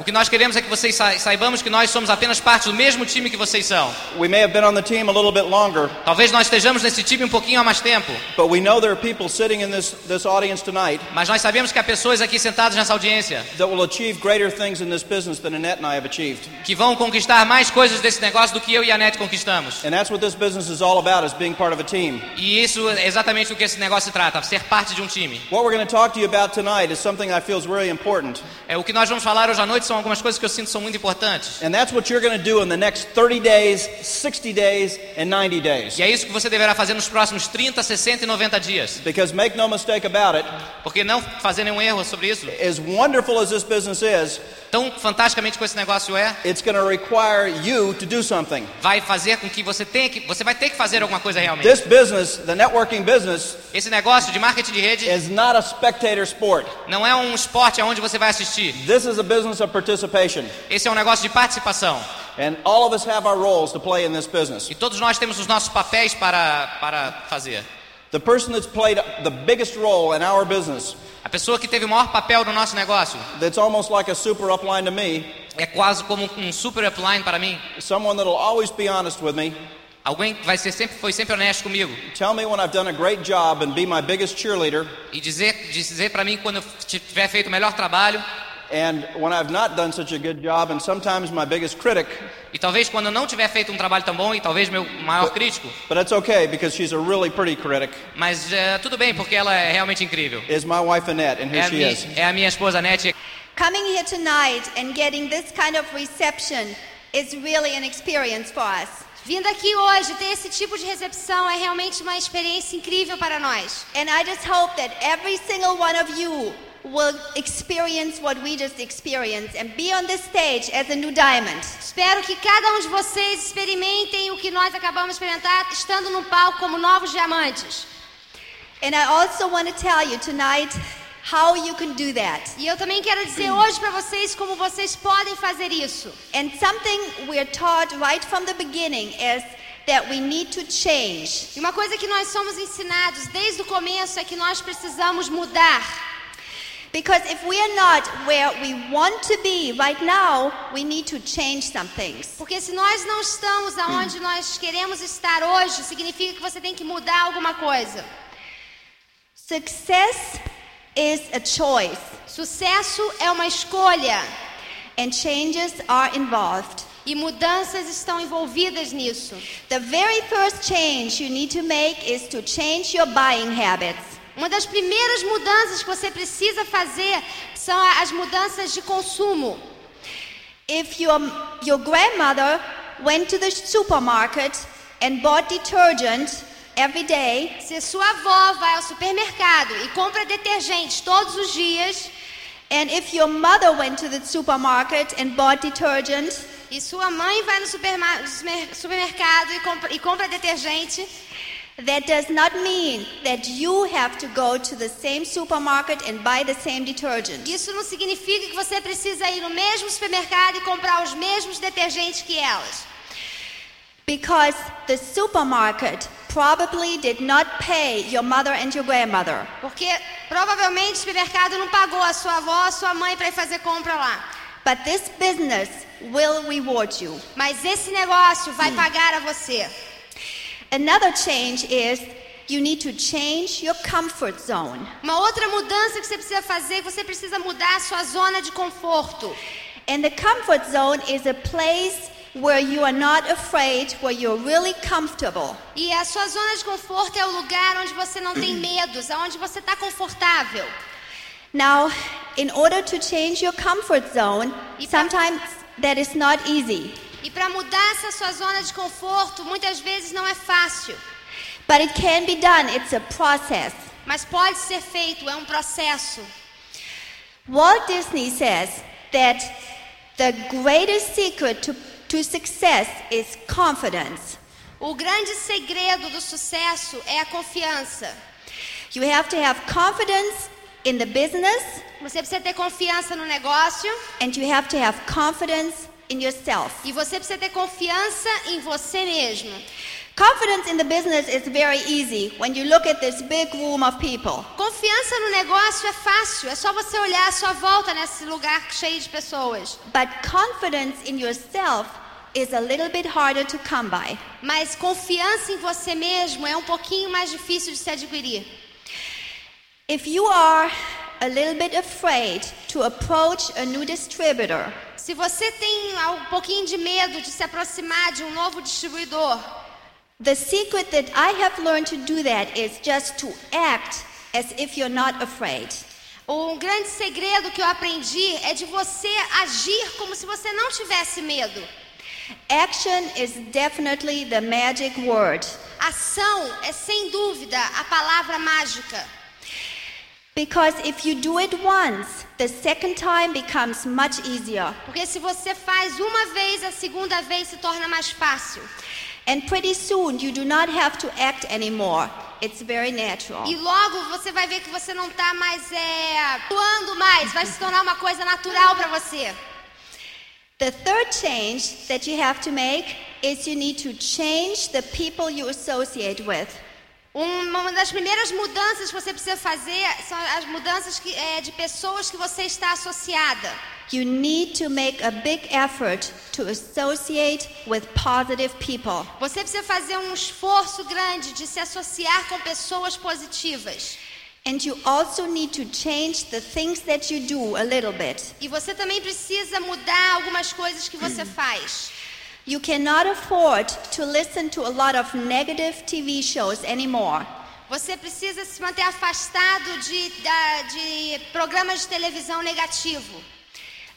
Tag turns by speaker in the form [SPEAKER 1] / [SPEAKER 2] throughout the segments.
[SPEAKER 1] O que nós queremos é que vocês sa- saibamos que nós somos apenas parte do mesmo time que vocês são.
[SPEAKER 2] We may have been on the team a little bit longer,
[SPEAKER 1] Talvez nós estejamos nesse time um pouquinho há mais tempo,
[SPEAKER 2] but we know there are people sitting in this, this audience tonight
[SPEAKER 1] mas nós sabemos que há pessoas aqui sentadas nessa audiência
[SPEAKER 2] that will achieve greater things in this business than Annette and I have achieved.
[SPEAKER 1] que vão conquistar mais coisas desse negócio do que eu e a Nete conquistamos.
[SPEAKER 2] And that's what this business is all about, is being part of a team.
[SPEAKER 1] E isso é exatamente do que esse negócio se trata, ser parte de um time.
[SPEAKER 2] What we're going to talk to you about tonight is something I feel is really important.
[SPEAKER 1] É, o que nós vamos falar hoje à noite são algumas coisas que eu sinto são muito importantes.
[SPEAKER 2] And that's what you're going to do in the next 30 days, 60 days, and 90 days.
[SPEAKER 1] E é isso que você deverá fazer nos próximos 30, 60 e 90 dias.
[SPEAKER 2] Because make no mistake about it,
[SPEAKER 1] Porque não fazer nenhum erro sobre isso,
[SPEAKER 2] as wonderful as this business is,
[SPEAKER 1] tão fantasticamente que esse negócio é,
[SPEAKER 2] it's going to require you to do something.
[SPEAKER 1] vai fazer com que você tenha que você vai ter que fazer alguma coisa realmente.
[SPEAKER 2] This business, the networking business,
[SPEAKER 1] Esse negócio de marketing de rede
[SPEAKER 2] is not a spectator sport.
[SPEAKER 1] Não é um esporte aonde você vai assistir.
[SPEAKER 2] This is a business of participation.
[SPEAKER 1] Esse é um negócio de participação.
[SPEAKER 2] And all of us have our roles to play in this business.
[SPEAKER 1] E todos nós temos os nossos papéis para para fazer.
[SPEAKER 2] The person that's played the biggest role in our business,
[SPEAKER 1] A pessoa que teve o maior papel no nosso negócio
[SPEAKER 2] that's almost like a super upline to me,
[SPEAKER 1] é quase como um super upline para mim.
[SPEAKER 2] someone that'll always be honest with me,
[SPEAKER 1] Alguém que vai ser sempre foi sempre honesto comigo
[SPEAKER 2] tell me when I've done a great job and be my biggest cheerleader,
[SPEAKER 1] e dizer dizer para mim quando eu tiver feito o melhor trabalho
[SPEAKER 2] and when I've not done such a good job, and sometimes my biggest critic.
[SPEAKER 1] e talvez quando eu não tiver feito um trabalho tão bom e talvez meu maior crítico.
[SPEAKER 2] But it's okay because she's a really pretty critic.
[SPEAKER 1] Mas é, tudo bem porque ela é realmente incrível.
[SPEAKER 2] Is my wife Annette, and
[SPEAKER 1] É
[SPEAKER 2] here
[SPEAKER 1] a,
[SPEAKER 2] she
[SPEAKER 1] minha,
[SPEAKER 2] is.
[SPEAKER 1] é a minha esposa Nete.
[SPEAKER 3] Coming here tonight and getting this kind of reception is really an experience for us.
[SPEAKER 4] Vindo aqui hoje, ter esse tipo de recepção é realmente uma experiência incrível para nós.
[SPEAKER 3] And I just hope that every single one of you will experience what we just experienced and be on this stage as a new diamond.
[SPEAKER 4] Espero que cada um de vocês experimentem o que nós acabamos de experimentar estando no palco como novos diamantes.
[SPEAKER 3] And I also want to tell you tonight how you can do that.
[SPEAKER 4] E eu também quero dizer hoje para vocês como vocês podem fazer isso.
[SPEAKER 3] And something we're taught right from the beginning is that we need to change.
[SPEAKER 4] E uma coisa que nós somos ensinados desde o começo é que nós precisamos mudar.
[SPEAKER 3] Because if we are not where we want to be right now, we need to change some things.
[SPEAKER 4] Porque se nós não estamos aonde nós queremos estar hoje, significa que você tem que mudar alguma coisa.
[SPEAKER 3] Success is a choice,
[SPEAKER 4] Sucesso é uma escolha
[SPEAKER 3] and changes are involved.
[SPEAKER 4] e mudanças estão envolvidas nisso.
[SPEAKER 3] The very first change you need to make is to change your buying habits.
[SPEAKER 4] Uma das primeiras mudanças que você precisa fazer são as mudanças de consumo.
[SPEAKER 3] If your, your grandmother went to the supermarket and bought detergent every day,
[SPEAKER 4] Se sua avó vai ao supermercado e compra detergentes todos os dias,
[SPEAKER 3] and if your mother went to the supermarket and bought detergent,
[SPEAKER 4] e sua mãe vai no supermercado e compra, e compra detergente,
[SPEAKER 3] that does not mean that you have to go to the same supermarket and buy the same detergent.
[SPEAKER 4] isso não significa que você precisa ir no mesmo supermercado e comprar os mesmos detergentes que elas.
[SPEAKER 3] Because the supermarket probably did not pay your mother and your grandmother.
[SPEAKER 4] Porque provavelmente o supermercado não pagou a sua avó, a sua mãe para ir fazer compra lá.
[SPEAKER 3] But this business will reward you.
[SPEAKER 4] Mas esse negócio vai pagar a você.
[SPEAKER 3] Another change is you need to change your comfort zone.
[SPEAKER 4] Uma outra mudança que você precisa fazer, você precisa mudar a sua zona de conforto.
[SPEAKER 3] And the comfort zone is a place where you are not afraid, where you're really comfortable.
[SPEAKER 4] E a sua zona de conforto é o lugar onde você não tem medos, onde você está confortável.
[SPEAKER 3] Now, in order to change your comfort zone, sometimes that is not easy.
[SPEAKER 4] E para mudar essa sua zona de conforto, muitas vezes não é fácil,
[SPEAKER 3] But it can be done, it's a process.
[SPEAKER 4] mas pode ser feito, é um processo.
[SPEAKER 3] Walt Disney says that the greatest secret to, to success is confidence.
[SPEAKER 4] O grande segredo do sucesso é a confiança.
[SPEAKER 3] You have to have confidence in the business
[SPEAKER 4] Você precisa ter confiança no negócio
[SPEAKER 3] and you have to have confidence in yourself.
[SPEAKER 4] e você precisa ter confiança em você mesmo.
[SPEAKER 3] Confidence in the business is very easy when you look at this big room of people.
[SPEAKER 4] Confiança no negócio é fácil, é só você olhar à sua volta nesse lugar cheio de pessoas.
[SPEAKER 3] But confidence in yourself is a little bit harder to come by.
[SPEAKER 4] Mas confiança em você mesmo é um pouquinho mais difícil de se adquirir.
[SPEAKER 3] If you are a little bit afraid to approach a new distributor,
[SPEAKER 4] Se você tem um pouquinho de medo de se aproximar de um novo distribuidor,
[SPEAKER 3] the secret that I have learned to do that is just to act as if you're not afraid.
[SPEAKER 4] um grande segredo que eu aprendi é de você agir como se você não tivesse medo.
[SPEAKER 3] Action is definitely the magic word
[SPEAKER 4] Ação é sem dúvida a palavra mágica.
[SPEAKER 3] because if you do it once, the second time becomes much easier.
[SPEAKER 4] Porque se você faz uma vez, a segunda vez se torna mais fácil.
[SPEAKER 3] And pretty soon you do not have to act anymore. It's very natural.
[SPEAKER 4] E logo você vai ver que você não está mais é, atuando mais, vai se tornar uma coisa natural para você.
[SPEAKER 3] The third change that you have to make is you need to change the people you associate with.
[SPEAKER 4] Um- Uma das primeiras mudanças que você precisa fazer são as mudanças que, é, de pessoas que você está associada.
[SPEAKER 3] You need to make a big effort to associate with positive people.
[SPEAKER 4] Você precisa fazer um esforço grande de se associar com pessoas positivas.
[SPEAKER 3] And you also need to change the things that you do a little bit.
[SPEAKER 4] E você também precisa mudar algumas coisas que você faz.
[SPEAKER 3] You cannot afford to listen to a lot of negative TV shows anymore.
[SPEAKER 4] Você precisa se manter afastado de, da- de programas de televisão negativo.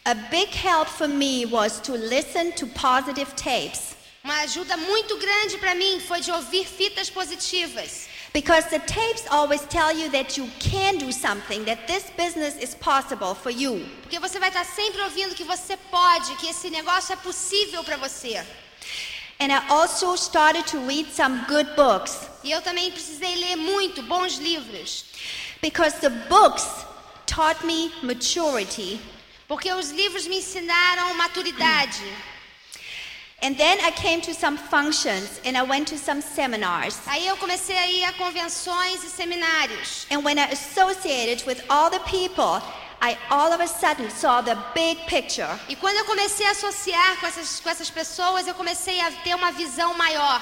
[SPEAKER 3] A big help for me was to listen to positive tapes
[SPEAKER 4] Uma ajuda muito grande para mim foi de ouvir fitas positivas.
[SPEAKER 3] Because the tapes always tell you that you can do something, that this business is possible for you.
[SPEAKER 4] Porque você vai estar sempre ouvindo que você pode, que esse negócio é possível para você.
[SPEAKER 3] And I also started to read some good books
[SPEAKER 4] E eu também precisei ler muito bons livros.
[SPEAKER 3] because the books taught me maturity.
[SPEAKER 4] Porque os livros me ensinaram maturidade.
[SPEAKER 3] And then I came to some functions and I went to some seminars.
[SPEAKER 4] Aí eu comecei a ir a convenções e seminários.
[SPEAKER 3] And when I associated with all the people, I all of a sudden saw the big picture.
[SPEAKER 4] E quando eu comecei a associar com essas, com essas pessoas, eu comecei a ter uma visão maior.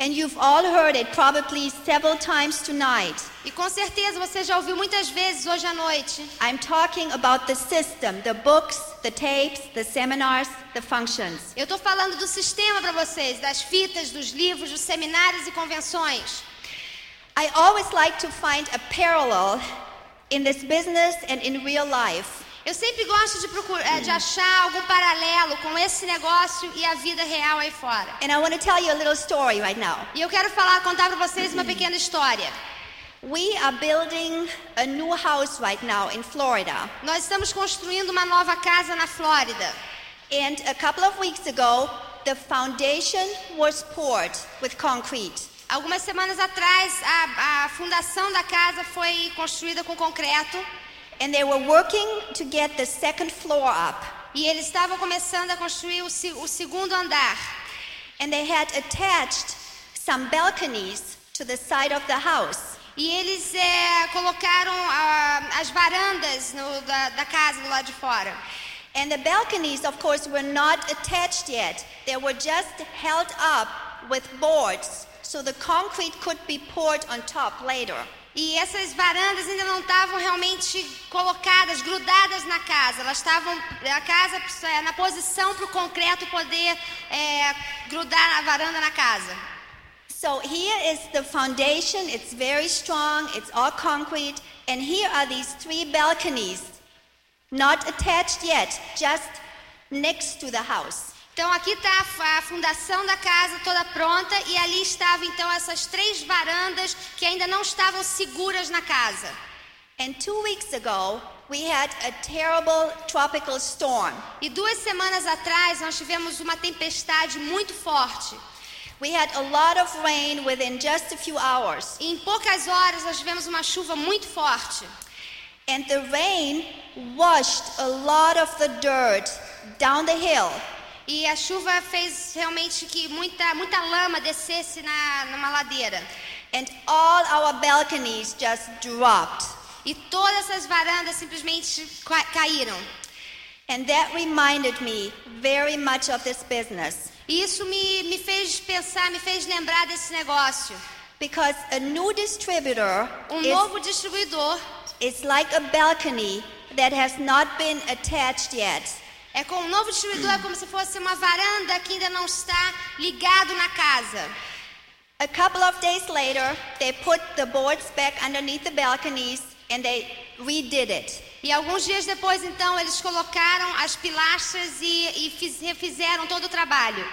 [SPEAKER 3] And you've all heard it probably several times tonight.
[SPEAKER 4] E com certeza você já ouviu muitas vezes hoje à noite.
[SPEAKER 3] I'm talking about the system, the books, the tapes, the seminars, the functions.
[SPEAKER 4] Eu estou falando do sistema para vocês, das fitas, dos livros, dos seminários e convenções.
[SPEAKER 3] I always like to find a parallel in this business and in real life.
[SPEAKER 4] Eu sempre gosto de, procurar, de achar algum paralelo com esse negócio e a vida real aí fora.
[SPEAKER 3] And I want to tell you a little story right now.
[SPEAKER 4] E eu quero falar, contar para vocês uma pequena história.
[SPEAKER 3] We are building a new house right now in Florida.
[SPEAKER 4] Nós estamos construindo uma nova casa na Flórida.
[SPEAKER 3] And a couple of weeks ago, the foundation was poured with concrete.
[SPEAKER 4] Algumas semanas atrás, a, a fundação da casa foi construída com concreto
[SPEAKER 3] And they were working to get the second floor up.
[SPEAKER 4] e eles estavam começando a construir o, o segundo andar.
[SPEAKER 3] And they had attached some balconies to the side of the house.
[SPEAKER 4] E eles é, colocaram ah, as varandas no- da, da casa do lado de fora.
[SPEAKER 3] And the balconies, of course, were not attached yet. They were just held up with boards so the concrete could be poured on top later.
[SPEAKER 4] E essas varandas ainda não estavam realmente colocadas, grudadas na casa. Elas estavam a casa é, na posição para o concreto poder é, grudar a varanda na casa.
[SPEAKER 3] So here is the foundation. It's very strong. It's all concrete. And here are these three balconies, not attached yet, just next to the house.
[SPEAKER 4] Então aqui está a fundação da casa toda pronta e ali estavam então essas três varandas que ainda não estavam seguras na casa.
[SPEAKER 3] And two weeks ago, we had a terrible tropical storm.
[SPEAKER 4] E duas semanas atrás nós tivemos uma tempestade muito forte.
[SPEAKER 3] We had a lot of rain within just a few hours.
[SPEAKER 4] E em poucas horas nós tivemos uma chuva muito forte.
[SPEAKER 3] And the rain washed a lot of the dirt down the hill.
[SPEAKER 4] E a chuva fez realmente que muita, muita lama descesse na, numa ladeira.
[SPEAKER 3] And all our balconies just dropped.
[SPEAKER 4] E todas essas varandas simplesmente ca- caíram.
[SPEAKER 3] And that reminded me very much of this business.
[SPEAKER 4] E isso me, me fez pensar, me fez lembrar desse negócio.
[SPEAKER 3] Because a new distributor
[SPEAKER 4] Um
[SPEAKER 3] is,
[SPEAKER 4] novo distribuidor
[SPEAKER 3] is like a balcony that has not been attached yet.
[SPEAKER 4] É com um novo distribuidor é como se fosse uma varanda que ainda não está ligado na casa.
[SPEAKER 3] A couple of days later, they put the boards back underneath the balconies and they redid it.
[SPEAKER 4] E alguns dias depois, então, eles colocaram as pilastras e, e fiz- refizeram todo o trabalho.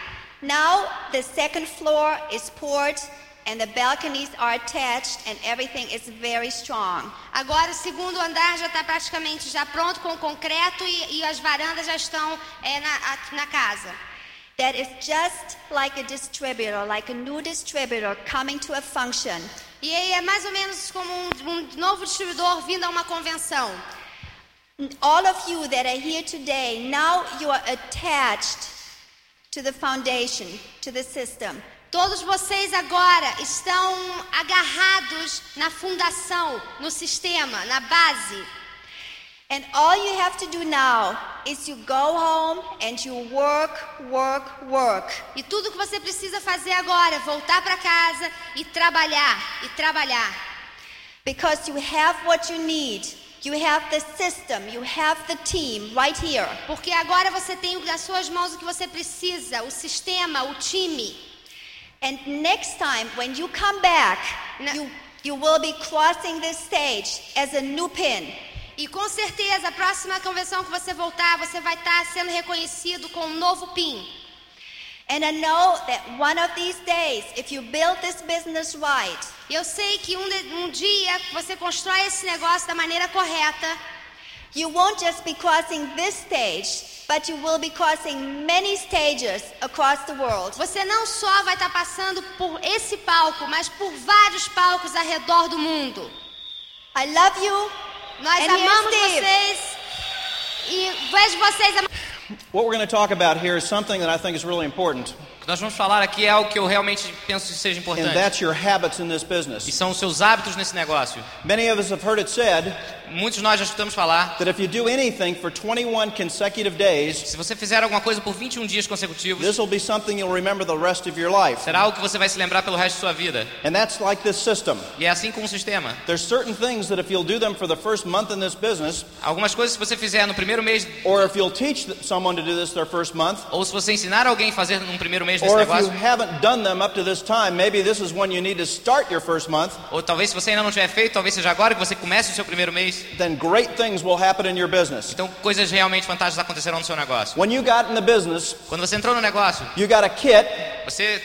[SPEAKER 3] Now the second floor is poured and the balconies are attached and everything is very strong.
[SPEAKER 4] Agora o segundo andar já está praticamente já pronto com concreto e, e as varandas já estão é, na, a- na casa.
[SPEAKER 3] That is just like a distributor, like a new distributor coming to a function.
[SPEAKER 4] E aí é mais ou menos como um, um novo distribuidor vindo a uma convenção.
[SPEAKER 3] All of you that are here today, now you are attached to the foundation, to the system.
[SPEAKER 4] Todos vocês agora estão agarrados na fundação, no sistema, na base.
[SPEAKER 3] And all you have to do now is you go home and you work, work, work.
[SPEAKER 4] E tudo que você precisa fazer agora é voltar para casa e trabalhar, e trabalhar.
[SPEAKER 3] Because you have what you need. You have the system, you have the team right here.
[SPEAKER 4] Porque agora você tem nas suas mãos o que você precisa, o sistema, o time.
[SPEAKER 3] And next time when you come back,
[SPEAKER 4] No.
[SPEAKER 3] you, you will be crossing this stage as a new pin.
[SPEAKER 4] E com certeza, a próxima convenção que você voltar, você vai estar sendo reconhecido com um novo PIN.
[SPEAKER 3] And I know that one of these days, if you build this business right,
[SPEAKER 4] eu sei que um, de- um dia você constrói esse negócio da maneira correta.
[SPEAKER 3] You won't just be crossing this stage, but you will be crossing many stages across the world.
[SPEAKER 4] Você não só vai estar passando por esse palco, mas por vários palcos ao redor do mundo.
[SPEAKER 3] I love you.
[SPEAKER 4] Nós amamos vocês e vejo vocês. am-
[SPEAKER 2] What we're going to talk about here is something that I think is really important,
[SPEAKER 1] O que nós vamos falar aqui é algo que eu realmente penso que seja
[SPEAKER 2] and
[SPEAKER 1] importante.
[SPEAKER 2] that's your habits in this
[SPEAKER 1] E
[SPEAKER 2] business.
[SPEAKER 1] são os seus hábitos nesse negócio.
[SPEAKER 2] Many of us have heard it said
[SPEAKER 1] Muitos de nós já escutamos falar.
[SPEAKER 2] that if you do anything for 21 consecutive days,
[SPEAKER 1] Se você fizer alguma coisa por 21 dias consecutivos,
[SPEAKER 2] this will be something you'll remember the rest of your life.
[SPEAKER 1] será algo que você vai se lembrar pelo resto de sua vida.
[SPEAKER 2] And that's like this system.
[SPEAKER 1] E é assim com o sistema.
[SPEAKER 2] There's certain things that if you'll do them for the first month in this business,
[SPEAKER 1] Algumas coisas que você fizer no primeiro mês,
[SPEAKER 2] or if you'll teach someone to do this their first month,
[SPEAKER 1] ou se você ensinar alguém a fazer no primeiro mês desse
[SPEAKER 2] or if you
[SPEAKER 1] negócio,
[SPEAKER 2] haven't done them up to this time, maybe this is when you need to start your first month,
[SPEAKER 1] ou talvez se você ainda não tiver feito, talvez seja agora que você comece o seu primeiro mês.
[SPEAKER 2] then great things will happen in your business.
[SPEAKER 1] Então coisas realmente fantásticas acontecerão no seu negócio.
[SPEAKER 2] When you got in the business,
[SPEAKER 1] Quando você entrou no negócio,
[SPEAKER 2] you got a kit
[SPEAKER 1] você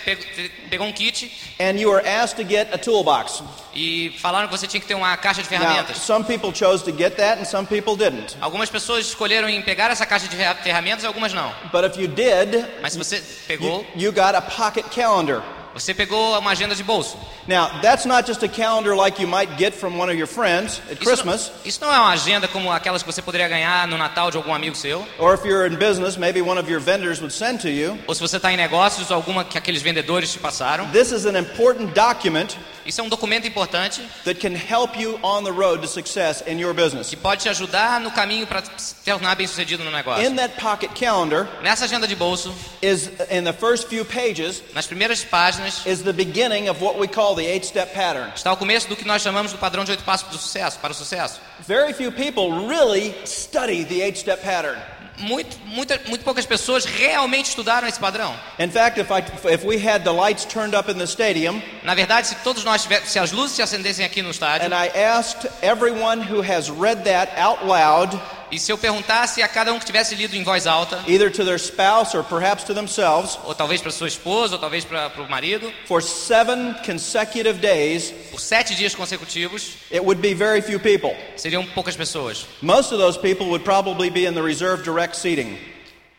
[SPEAKER 1] pegou, um kit
[SPEAKER 2] and you were asked to get a toolbox.
[SPEAKER 1] e falaram que você tinha que ter uma caixa de
[SPEAKER 2] Now,
[SPEAKER 1] ferramentas.
[SPEAKER 2] some people chose to get that and some people didn't.
[SPEAKER 1] Algumas pessoas escolheram em pegar essa caixa de fer- ferramentas, algumas não.
[SPEAKER 2] But if you did,
[SPEAKER 1] Mas se você
[SPEAKER 2] you,
[SPEAKER 1] pegou,
[SPEAKER 2] you got a pocket calendar.
[SPEAKER 1] você pegou uma agenda de bolso.
[SPEAKER 2] Now, that's not just a calendar like you might get from one of your friends at
[SPEAKER 1] Isso
[SPEAKER 2] Christmas,
[SPEAKER 1] não, isso não é uma agenda como aquelas que você poderia ganhar no Natal de algum amigo seu.
[SPEAKER 2] or if you're in business, maybe one of your vendors would send to you.
[SPEAKER 1] Ou se você está em negócios, alguma que aqueles vendedores te passaram.
[SPEAKER 2] This is an important document
[SPEAKER 1] Isso é um documento importante
[SPEAKER 2] that can help you on the road to success in your business.
[SPEAKER 1] que pode te ajudar no caminho para se tornar bem sucedido no negócio.
[SPEAKER 2] In that pocket calendar
[SPEAKER 1] Nessa agenda de bolso,
[SPEAKER 2] is in the first few pages
[SPEAKER 1] nas primeiras páginas,
[SPEAKER 2] is the beginning of what we call the eight-step pattern.
[SPEAKER 1] está o começo do que nós chamamos do padrão de oito passos do sucesso, para o sucesso.
[SPEAKER 2] Very few people really study the eight-step pattern.
[SPEAKER 1] Muito, muita, muito poucas pessoas realmente estudaram esse padrão.
[SPEAKER 2] In fact, if I if we had the lights turned up in the stadium
[SPEAKER 1] Na verdade, se todos nós se as luzes se acendessem aqui no estádio,
[SPEAKER 2] and I asked everyone who has read that out loud,
[SPEAKER 1] e se eu perguntasse a cada um que tivesse lido em voz alta,
[SPEAKER 2] either to their spouse or perhaps to themselves,
[SPEAKER 1] ou talvez para sua esposa, ou talvez para o marido,
[SPEAKER 2] for seven consecutive days,
[SPEAKER 1] por sete dias consecutivos,
[SPEAKER 2] it would be very few people.
[SPEAKER 1] seriam poucas pessoas.
[SPEAKER 2] Most of those people would probably be in the reserve direct seating.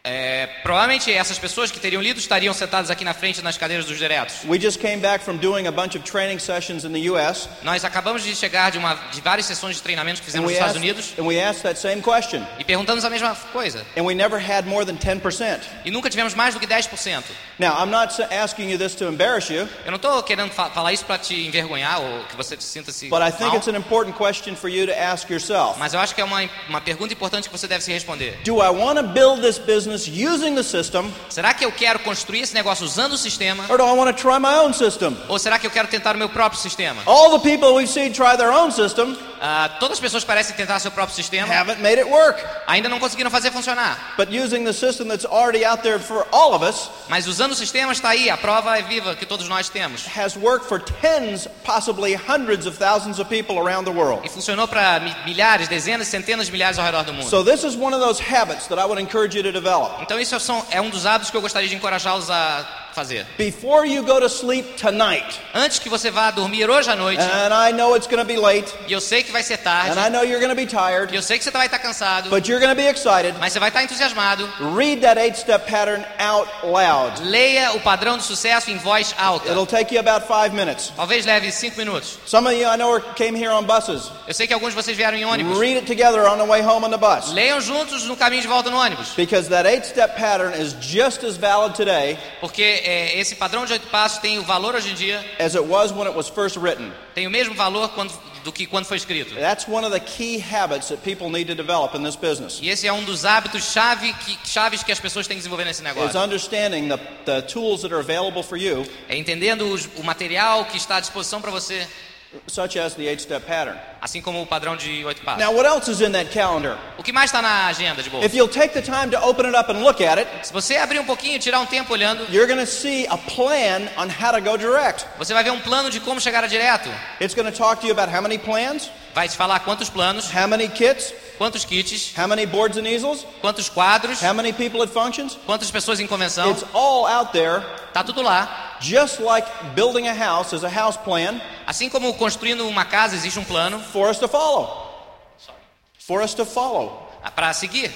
[SPEAKER 1] É, provavelmente essas pessoas que teriam lido estariam sentadas aqui na frente nas cadeiras dos diretos.
[SPEAKER 2] We just came back from doing a bunch of training sessions in the U.S.
[SPEAKER 1] Nós acabamos de chegar de, uma, de várias sessões de treinamento que
[SPEAKER 2] and
[SPEAKER 1] fizemos nos Estados
[SPEAKER 2] asked,
[SPEAKER 1] Unidos
[SPEAKER 2] and we asked that same question,
[SPEAKER 1] e perguntamos a mesma coisa.
[SPEAKER 2] and we never had more than 10%.
[SPEAKER 1] E nunca tivemos mais do que 10%.
[SPEAKER 2] Now, I'm not asking you this to embarrass you,
[SPEAKER 1] Eu não estou querendo fa- falar isso para te envergonhar ou que você se sinta-se
[SPEAKER 2] but I think
[SPEAKER 1] mal,
[SPEAKER 2] it's an important question for you to ask yourself.
[SPEAKER 1] mas eu acho que é uma, uma pergunta importante que você deve se responder.
[SPEAKER 2] Do I want to build this business using the system,
[SPEAKER 1] Será que eu quero construir esse negócio usando o sistema?
[SPEAKER 2] or do I want to try my own system?
[SPEAKER 1] Ou será que eu quero tentar o meu próprio sistema?
[SPEAKER 2] All the people we've seen try their own system
[SPEAKER 1] Ah, todas as pessoas parecem tentar seu próprio sistema,
[SPEAKER 2] haven't made it work.
[SPEAKER 1] ainda não conseguiram fazer funcionar.
[SPEAKER 2] But using the system that's already out there for all of us
[SPEAKER 1] Mas usando o sistema está aí, a prova é viva que todos nós temos.
[SPEAKER 2] has worked for tens, possibly hundreds of thousands of people around the world.
[SPEAKER 1] E funcionou para mi- milhares, dezenas, centenas de milhares ao redor do mundo.
[SPEAKER 2] So this is one of those habits that I would encourage you to develop.
[SPEAKER 1] Então isso é um dos hábitos que eu gostaria de encorajá-los a fazer.
[SPEAKER 2] Before you go to sleep tonight,
[SPEAKER 1] Antes que você vá dormir hoje à noite,
[SPEAKER 2] and I know it's going to be late,
[SPEAKER 1] e eu sei que vai ser tarde,
[SPEAKER 2] and I know you're going to be
[SPEAKER 1] e
[SPEAKER 2] tired,
[SPEAKER 1] eu sei que você vai estar cansado,
[SPEAKER 2] but you're going to be excited.
[SPEAKER 1] mas você vai estar entusiasmado,
[SPEAKER 2] Read that eight-step pattern out loud.
[SPEAKER 1] leia o padrão de sucesso em voz alta.
[SPEAKER 2] It'll take you about five minutes.
[SPEAKER 1] Talvez leve cinco minutos.
[SPEAKER 2] Some of you I know came here on buses.
[SPEAKER 1] Eu sei que alguns de vocês vieram em ônibus.
[SPEAKER 2] Read it together on the way home on the bus.
[SPEAKER 1] Leiam juntos no caminho de volta no ônibus.
[SPEAKER 2] Because that eight-step pattern is just as valid today
[SPEAKER 1] Porque é, esse padrão de oito passos tem o valor hoje em dia,
[SPEAKER 2] as it was when it was first written.
[SPEAKER 1] tem o mesmo valor quando- do que quando foi escrito.
[SPEAKER 2] That's one of the key habits that people need to develop in this business.
[SPEAKER 1] E esse é um dos hábitos chave que, chaves que as pessoas têm que desenvolver nesse
[SPEAKER 2] Is
[SPEAKER 1] negócio.
[SPEAKER 2] understanding the, the tools that are available for you,
[SPEAKER 1] É entendendo os- o material que está à disposição para você,
[SPEAKER 2] such as the eight-step pattern.
[SPEAKER 1] assim como o padrão de oito passos.
[SPEAKER 2] Now, what else is in that calendar?
[SPEAKER 1] O que mais está na agenda de boa?
[SPEAKER 2] If you'll take the time to open it up and look at it,
[SPEAKER 1] Se você abrir um pouquinho, tirar um tempo olhando,
[SPEAKER 2] you're going to see a plan on how to go direct.
[SPEAKER 1] você vai ver um plano de como chegar a direto.
[SPEAKER 2] It's going to talk to you about how many plans,
[SPEAKER 1] Vai te falar quantos planos,
[SPEAKER 2] how many kits,
[SPEAKER 1] quantos kits,
[SPEAKER 2] how many boards and easels,
[SPEAKER 1] quantos quadros,
[SPEAKER 2] how many people at functions.
[SPEAKER 1] quantas pessoas em convenção.
[SPEAKER 2] It's all out there,
[SPEAKER 1] Tá tudo lá.
[SPEAKER 2] Just like building a house is a house plan
[SPEAKER 1] Assim como construindo uma casa existe um plano
[SPEAKER 2] for us to follow. For us to follow.
[SPEAKER 1] para seguir.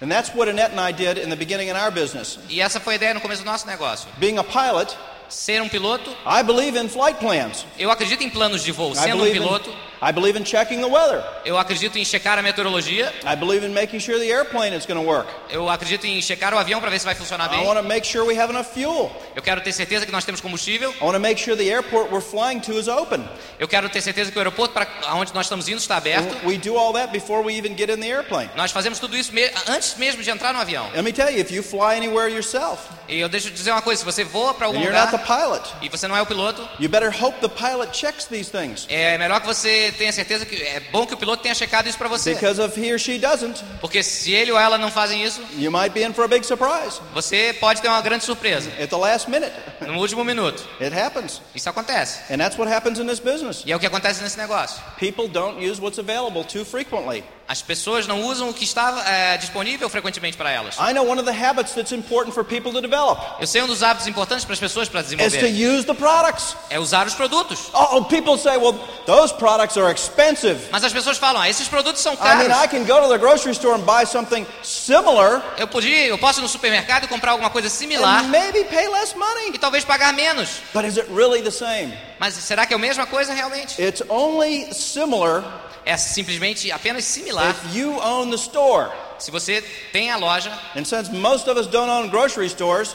[SPEAKER 2] And that's what Annette and I did in the beginning in our business.
[SPEAKER 1] E essa foi a ideia no começo do nosso negócio.
[SPEAKER 2] Being a pilot,
[SPEAKER 1] Ser um piloto,
[SPEAKER 2] I believe in flight plans.
[SPEAKER 1] eu acredito em planos de voo. Sendo um
[SPEAKER 2] believe in,
[SPEAKER 1] piloto,
[SPEAKER 2] I believe in checking the weather.
[SPEAKER 1] eu acredito em checar a meteorologia.
[SPEAKER 2] I believe in making sure the airplane is going to work.
[SPEAKER 1] Eu acredito em checar o avião para ver se vai funcionar
[SPEAKER 2] I
[SPEAKER 1] bem.
[SPEAKER 2] want to make sure we have enough fuel.
[SPEAKER 1] Eu quero ter certeza que nós temos combustível.
[SPEAKER 2] I want to make sure the airport we're flying to is open.
[SPEAKER 1] Eu quero ter certeza que o aeroporto para onde nós estamos indo está aberto.
[SPEAKER 2] We do all that before we even get in the airplane.
[SPEAKER 1] Nós fazemos tudo isso me- antes mesmo de entrar no avião.
[SPEAKER 2] Let me tell you, if you fly anywhere yourself
[SPEAKER 1] E eu deixo eu dizer uma coisa: se você voa para algum
[SPEAKER 2] and you're not the
[SPEAKER 1] lugar
[SPEAKER 2] pilot,
[SPEAKER 1] e você não é o piloto,
[SPEAKER 2] you better hope the pilot checks these things.
[SPEAKER 1] é melhor que você tenha certeza que é bom que o piloto tenha checado isso para você.
[SPEAKER 2] Because if he or she doesn't,
[SPEAKER 1] Porque se ele ou ela não fazem isso,
[SPEAKER 2] you might be in for a big surprise
[SPEAKER 1] você pode ter uma grande surpresa
[SPEAKER 2] at the last minute.
[SPEAKER 1] no último minuto.
[SPEAKER 2] It happens.
[SPEAKER 1] Isso acontece.
[SPEAKER 2] And that's what happens in this business.
[SPEAKER 1] E é o que acontece nesse negócio.
[SPEAKER 2] People don't use what's available too frequently.
[SPEAKER 1] As pessoas não usam o que está é, disponível frequentemente para elas.
[SPEAKER 2] I know one of the habits that's important for people to develop
[SPEAKER 1] Eu sei um dos hábitos importantes para as pessoas para
[SPEAKER 2] is to
[SPEAKER 1] desenvolver
[SPEAKER 2] use the products.
[SPEAKER 1] é usar os produtos.
[SPEAKER 2] Oh, people say, well, those products are expensive.
[SPEAKER 1] Mas as pessoas falam, ah, esses produtos são
[SPEAKER 2] I mean, I
[SPEAKER 1] caros.
[SPEAKER 2] can go to the grocery store and buy something similar
[SPEAKER 1] Eu podia, eu posso ir no supermercado e comprar alguma coisa similar
[SPEAKER 2] and maybe pay less
[SPEAKER 1] e
[SPEAKER 2] money.
[SPEAKER 1] talvez pagar menos.
[SPEAKER 2] But is it really the same?
[SPEAKER 1] Mas será que é a mesma coisa realmente?
[SPEAKER 2] It's only similar
[SPEAKER 1] É simplesmente apenas similar
[SPEAKER 2] if you own the store.
[SPEAKER 1] se você tem a loja.
[SPEAKER 2] And since most of us don't own grocery stores,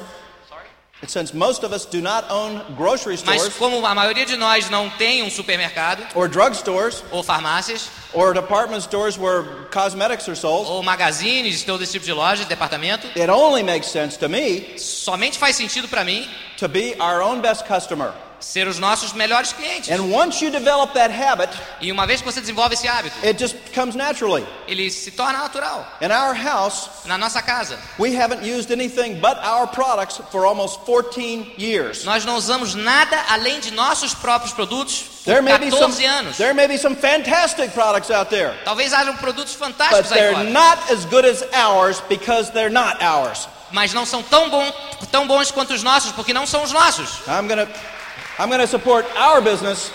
[SPEAKER 2] and since most of us do not own grocery
[SPEAKER 1] Mas
[SPEAKER 2] stores
[SPEAKER 1] como a maioria de nós não tem um supermercado
[SPEAKER 2] or drugstores
[SPEAKER 1] ou farmácias
[SPEAKER 2] or department stores where cosmetics are sold,
[SPEAKER 1] ou magazines, todo esse tipo de loja, de departamento,
[SPEAKER 2] it only makes sense to me
[SPEAKER 1] somente faz sentido para mim
[SPEAKER 2] to be our own best customer.
[SPEAKER 1] Ser os nossos melhores clientes.
[SPEAKER 2] And once you develop that habit,
[SPEAKER 1] E uma vez que você desenvolve esse hábito,
[SPEAKER 2] it just comes naturally.
[SPEAKER 1] ele se torna natural.
[SPEAKER 2] In our house,
[SPEAKER 1] Na nossa casa,
[SPEAKER 2] we haven't used anything but our products for almost 14 years.
[SPEAKER 1] nós não usamos nada além de nossos próprios produtos por
[SPEAKER 2] There may be some
[SPEAKER 1] 14 anos.
[SPEAKER 2] there may be some fantastic products out there,
[SPEAKER 1] Talvez hajam produtos
[SPEAKER 2] but
[SPEAKER 1] fantásticos aí
[SPEAKER 2] they're
[SPEAKER 1] fora,
[SPEAKER 2] not as good as ours because they're not ours.
[SPEAKER 1] mas não são tão, bom, tão bons quanto os nossos, porque não são os nossos.
[SPEAKER 2] I'm to I'm going to support our business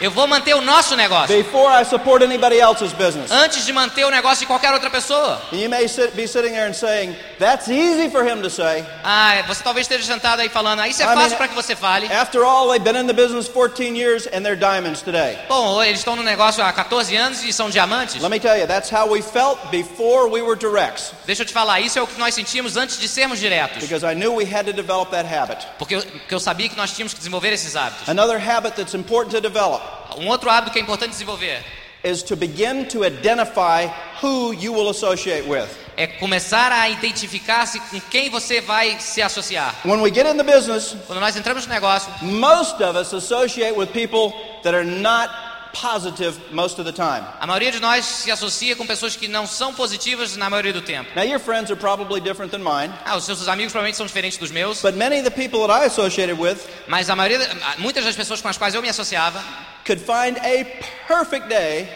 [SPEAKER 1] Eu vou manter o nosso negócio
[SPEAKER 2] before I support anybody else's business.
[SPEAKER 1] antes de manter o negócio de qualquer outra pessoa.
[SPEAKER 2] And you may sit, be sitting there and saying, That's easy for him to say.
[SPEAKER 1] Ah, você talvez esteja sentado aí falando, ah, isso é
[SPEAKER 2] I
[SPEAKER 1] fácil para que você fale.
[SPEAKER 2] After all, they've been in the business 14 years and they're diamonds today.
[SPEAKER 1] Bom, eles estão no negócio há 14 anos e são diamantes.
[SPEAKER 2] Let me tell you, that's how we felt before we were directs.
[SPEAKER 1] Deixa eu te falar, isso é o que nós sentimos antes de sermos diretos.
[SPEAKER 2] Because I knew we had to develop that habit.
[SPEAKER 1] Porque eu, porque eu sabia que nós tínhamos que desenvolver esses hábitos.
[SPEAKER 2] Another habit that's important to develop
[SPEAKER 1] Um outro hábito que é importante desenvolver
[SPEAKER 2] is to begin to identify who you will associate with.
[SPEAKER 1] é começar a identificar-se com quem você vai se associar.
[SPEAKER 2] When we get in the business,
[SPEAKER 1] Quando nós entramos no negócio,
[SPEAKER 2] most of us associate with people that are not positive most of the time.
[SPEAKER 1] a maioria de nós se associa com pessoas que não são positivas na maioria do tempo.
[SPEAKER 2] Now, your friends are probably different than mine,
[SPEAKER 1] Ah, os seus amigos provavelmente são diferentes dos meus,
[SPEAKER 2] but many of the people that I associated with
[SPEAKER 1] mas a maioria, muitas das pessoas com as quais eu me associava,
[SPEAKER 2] could find a perfect day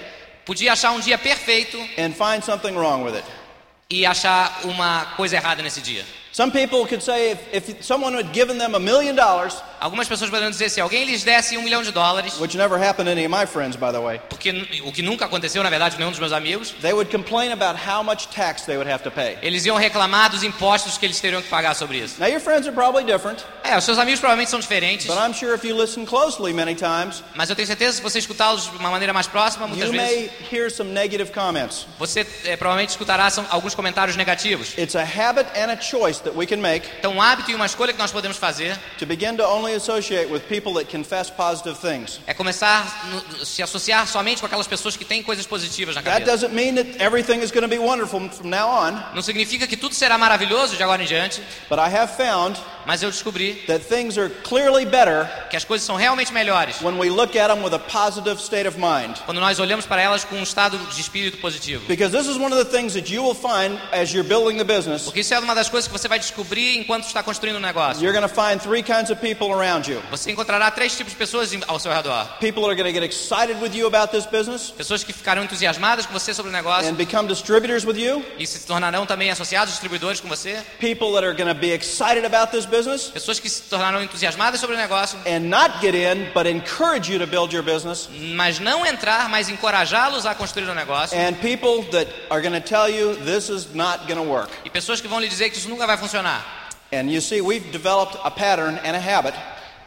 [SPEAKER 1] podia achar um dia perfeito
[SPEAKER 2] and find something wrong with it.
[SPEAKER 1] e achar uma coisa errada nesse dia.
[SPEAKER 2] Some people could say if, if someone had given them a million dollars,
[SPEAKER 1] Algumas pessoas poderiam dizer se alguém lhes desse um milhão de dólares,
[SPEAKER 2] which never happened to any of my friends, by the way,
[SPEAKER 1] porque o que nunca aconteceu na verdade com nenhum dos meus amigos,
[SPEAKER 2] they would complain about how much tax they would have to pay.
[SPEAKER 1] eles iam reclamar dos impostos que eles teriam que pagar sobre isso.
[SPEAKER 2] Now, your friends are probably different,
[SPEAKER 1] É, os seus amigos provavelmente são diferentes,
[SPEAKER 2] but I'm sure if you listen closely many times,
[SPEAKER 1] mas eu tenho certeza se você escutá-los de uma maneira mais próxima, muitas
[SPEAKER 2] you
[SPEAKER 1] vezes
[SPEAKER 2] may hear some negative comments.
[SPEAKER 1] você é, provavelmente escutará são, alguns comentários negativos.
[SPEAKER 2] It's a habit and a choice that we can make
[SPEAKER 1] Então, um hábito e uma escolha que nós podemos fazer
[SPEAKER 2] to begin to only associate with people that confess positive things.
[SPEAKER 1] é começar a se associar somente com aquelas pessoas que têm coisas positivas na
[SPEAKER 2] That
[SPEAKER 1] cabeça.
[SPEAKER 2] doesn't mean that everything is going to be wonderful from now on,
[SPEAKER 1] Não significa que tudo será maravilhoso de agora em diante,
[SPEAKER 2] but I have found
[SPEAKER 1] mas eu descobri
[SPEAKER 2] that things are clearly better
[SPEAKER 1] que as coisas são realmente melhores
[SPEAKER 2] when we look at them with a positive state of mind.
[SPEAKER 1] quando nós olhamos para elas com um estado de espírito positivo.
[SPEAKER 2] Because this is one of the things that you will find as you're building the business.
[SPEAKER 1] Porque isso é uma das coisas que você vai descobrir enquanto está construindo o negócio.
[SPEAKER 2] You're going to find three kinds of people around you
[SPEAKER 1] Você encontrará três tipos de pessoas ao seu redor.
[SPEAKER 2] people are going to get excited with you about this business
[SPEAKER 1] Pessoas que ficarão entusiasmadas com você sobre o negócio
[SPEAKER 2] and become distributors with you,
[SPEAKER 1] e se tornarão também associados, distribuidores com você.
[SPEAKER 2] people that are going to be excited about this business
[SPEAKER 1] Pessoas que se tornarão entusiasmadas sobre o negócio,
[SPEAKER 2] and not get in, but encourage you to build your business,
[SPEAKER 1] mas não entrar, mas encorajá-los a construir o negócio.
[SPEAKER 2] and people that are going to tell you this is not going to work.
[SPEAKER 1] E pessoas que vão lhe dizer que isso nunca vai funcionar.
[SPEAKER 2] And you see, we've developed a pattern and a habit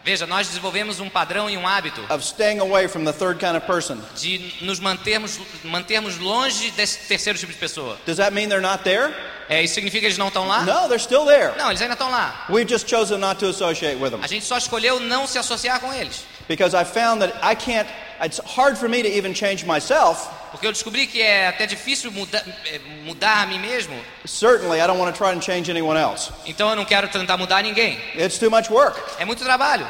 [SPEAKER 1] Veja, nós desenvolvemos um padrão e um hábito
[SPEAKER 2] of staying away from the third kind of
[SPEAKER 1] de nos mantermos, mantermos longe desse terceiro tipo de pessoa.
[SPEAKER 2] Does that mean they're not there?
[SPEAKER 1] É, isso significa que eles não estão lá?
[SPEAKER 2] No, they're still there.
[SPEAKER 1] Não, eles ainda estão lá.
[SPEAKER 2] We've just chosen not to associate with them
[SPEAKER 1] A gente só escolheu não se associar com eles.
[SPEAKER 2] because I found that I can't, it's hard for me to even change myself.
[SPEAKER 1] Porque eu descobri que é até difícil muda, é, mudar a mim mesmo.
[SPEAKER 2] Certainly, I don't want to try and change anyone else.
[SPEAKER 1] Então eu não quero tentar mudar ninguém.
[SPEAKER 2] It's too much work.
[SPEAKER 1] É muito trabalho.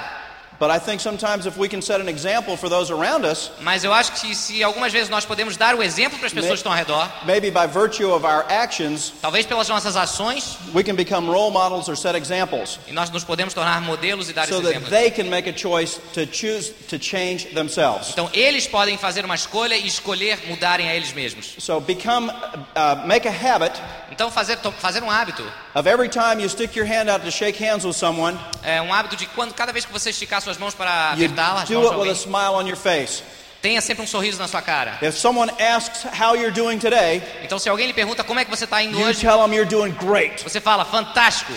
[SPEAKER 2] But I think sometimes if we can set an example for those around us,
[SPEAKER 1] Mas eu acho que se algumas vezes nós podemos dar o exemplo para as pessoas que estão ao redor,
[SPEAKER 2] maybe by virtue of our actions,
[SPEAKER 1] talvez pelas nossas ações,
[SPEAKER 2] we can become role models or set examples
[SPEAKER 1] e nós nos podemos tornar modelos e dar
[SPEAKER 2] so that
[SPEAKER 1] exemplos.
[SPEAKER 2] they can make a choice to choose to change themselves.
[SPEAKER 1] Então eles podem fazer uma escolha e escolher mudarem a eles mesmos.
[SPEAKER 2] So become, uh, make a habit
[SPEAKER 1] Então fazer, fazer um hábito,
[SPEAKER 2] of every time you stick your hand out to shake hands with someone,
[SPEAKER 1] é um hábito de quando cada vez que você esticar suas mãos para apertá-las,
[SPEAKER 2] do it with a smile on your face.
[SPEAKER 1] tenha sempre um sorriso na sua cara.
[SPEAKER 2] If someone asks how you're doing today,
[SPEAKER 1] Então se alguém lhe pergunta como é que você está indo
[SPEAKER 2] you
[SPEAKER 1] hoje,
[SPEAKER 2] tell them you're doing great.
[SPEAKER 1] você fala fantástico.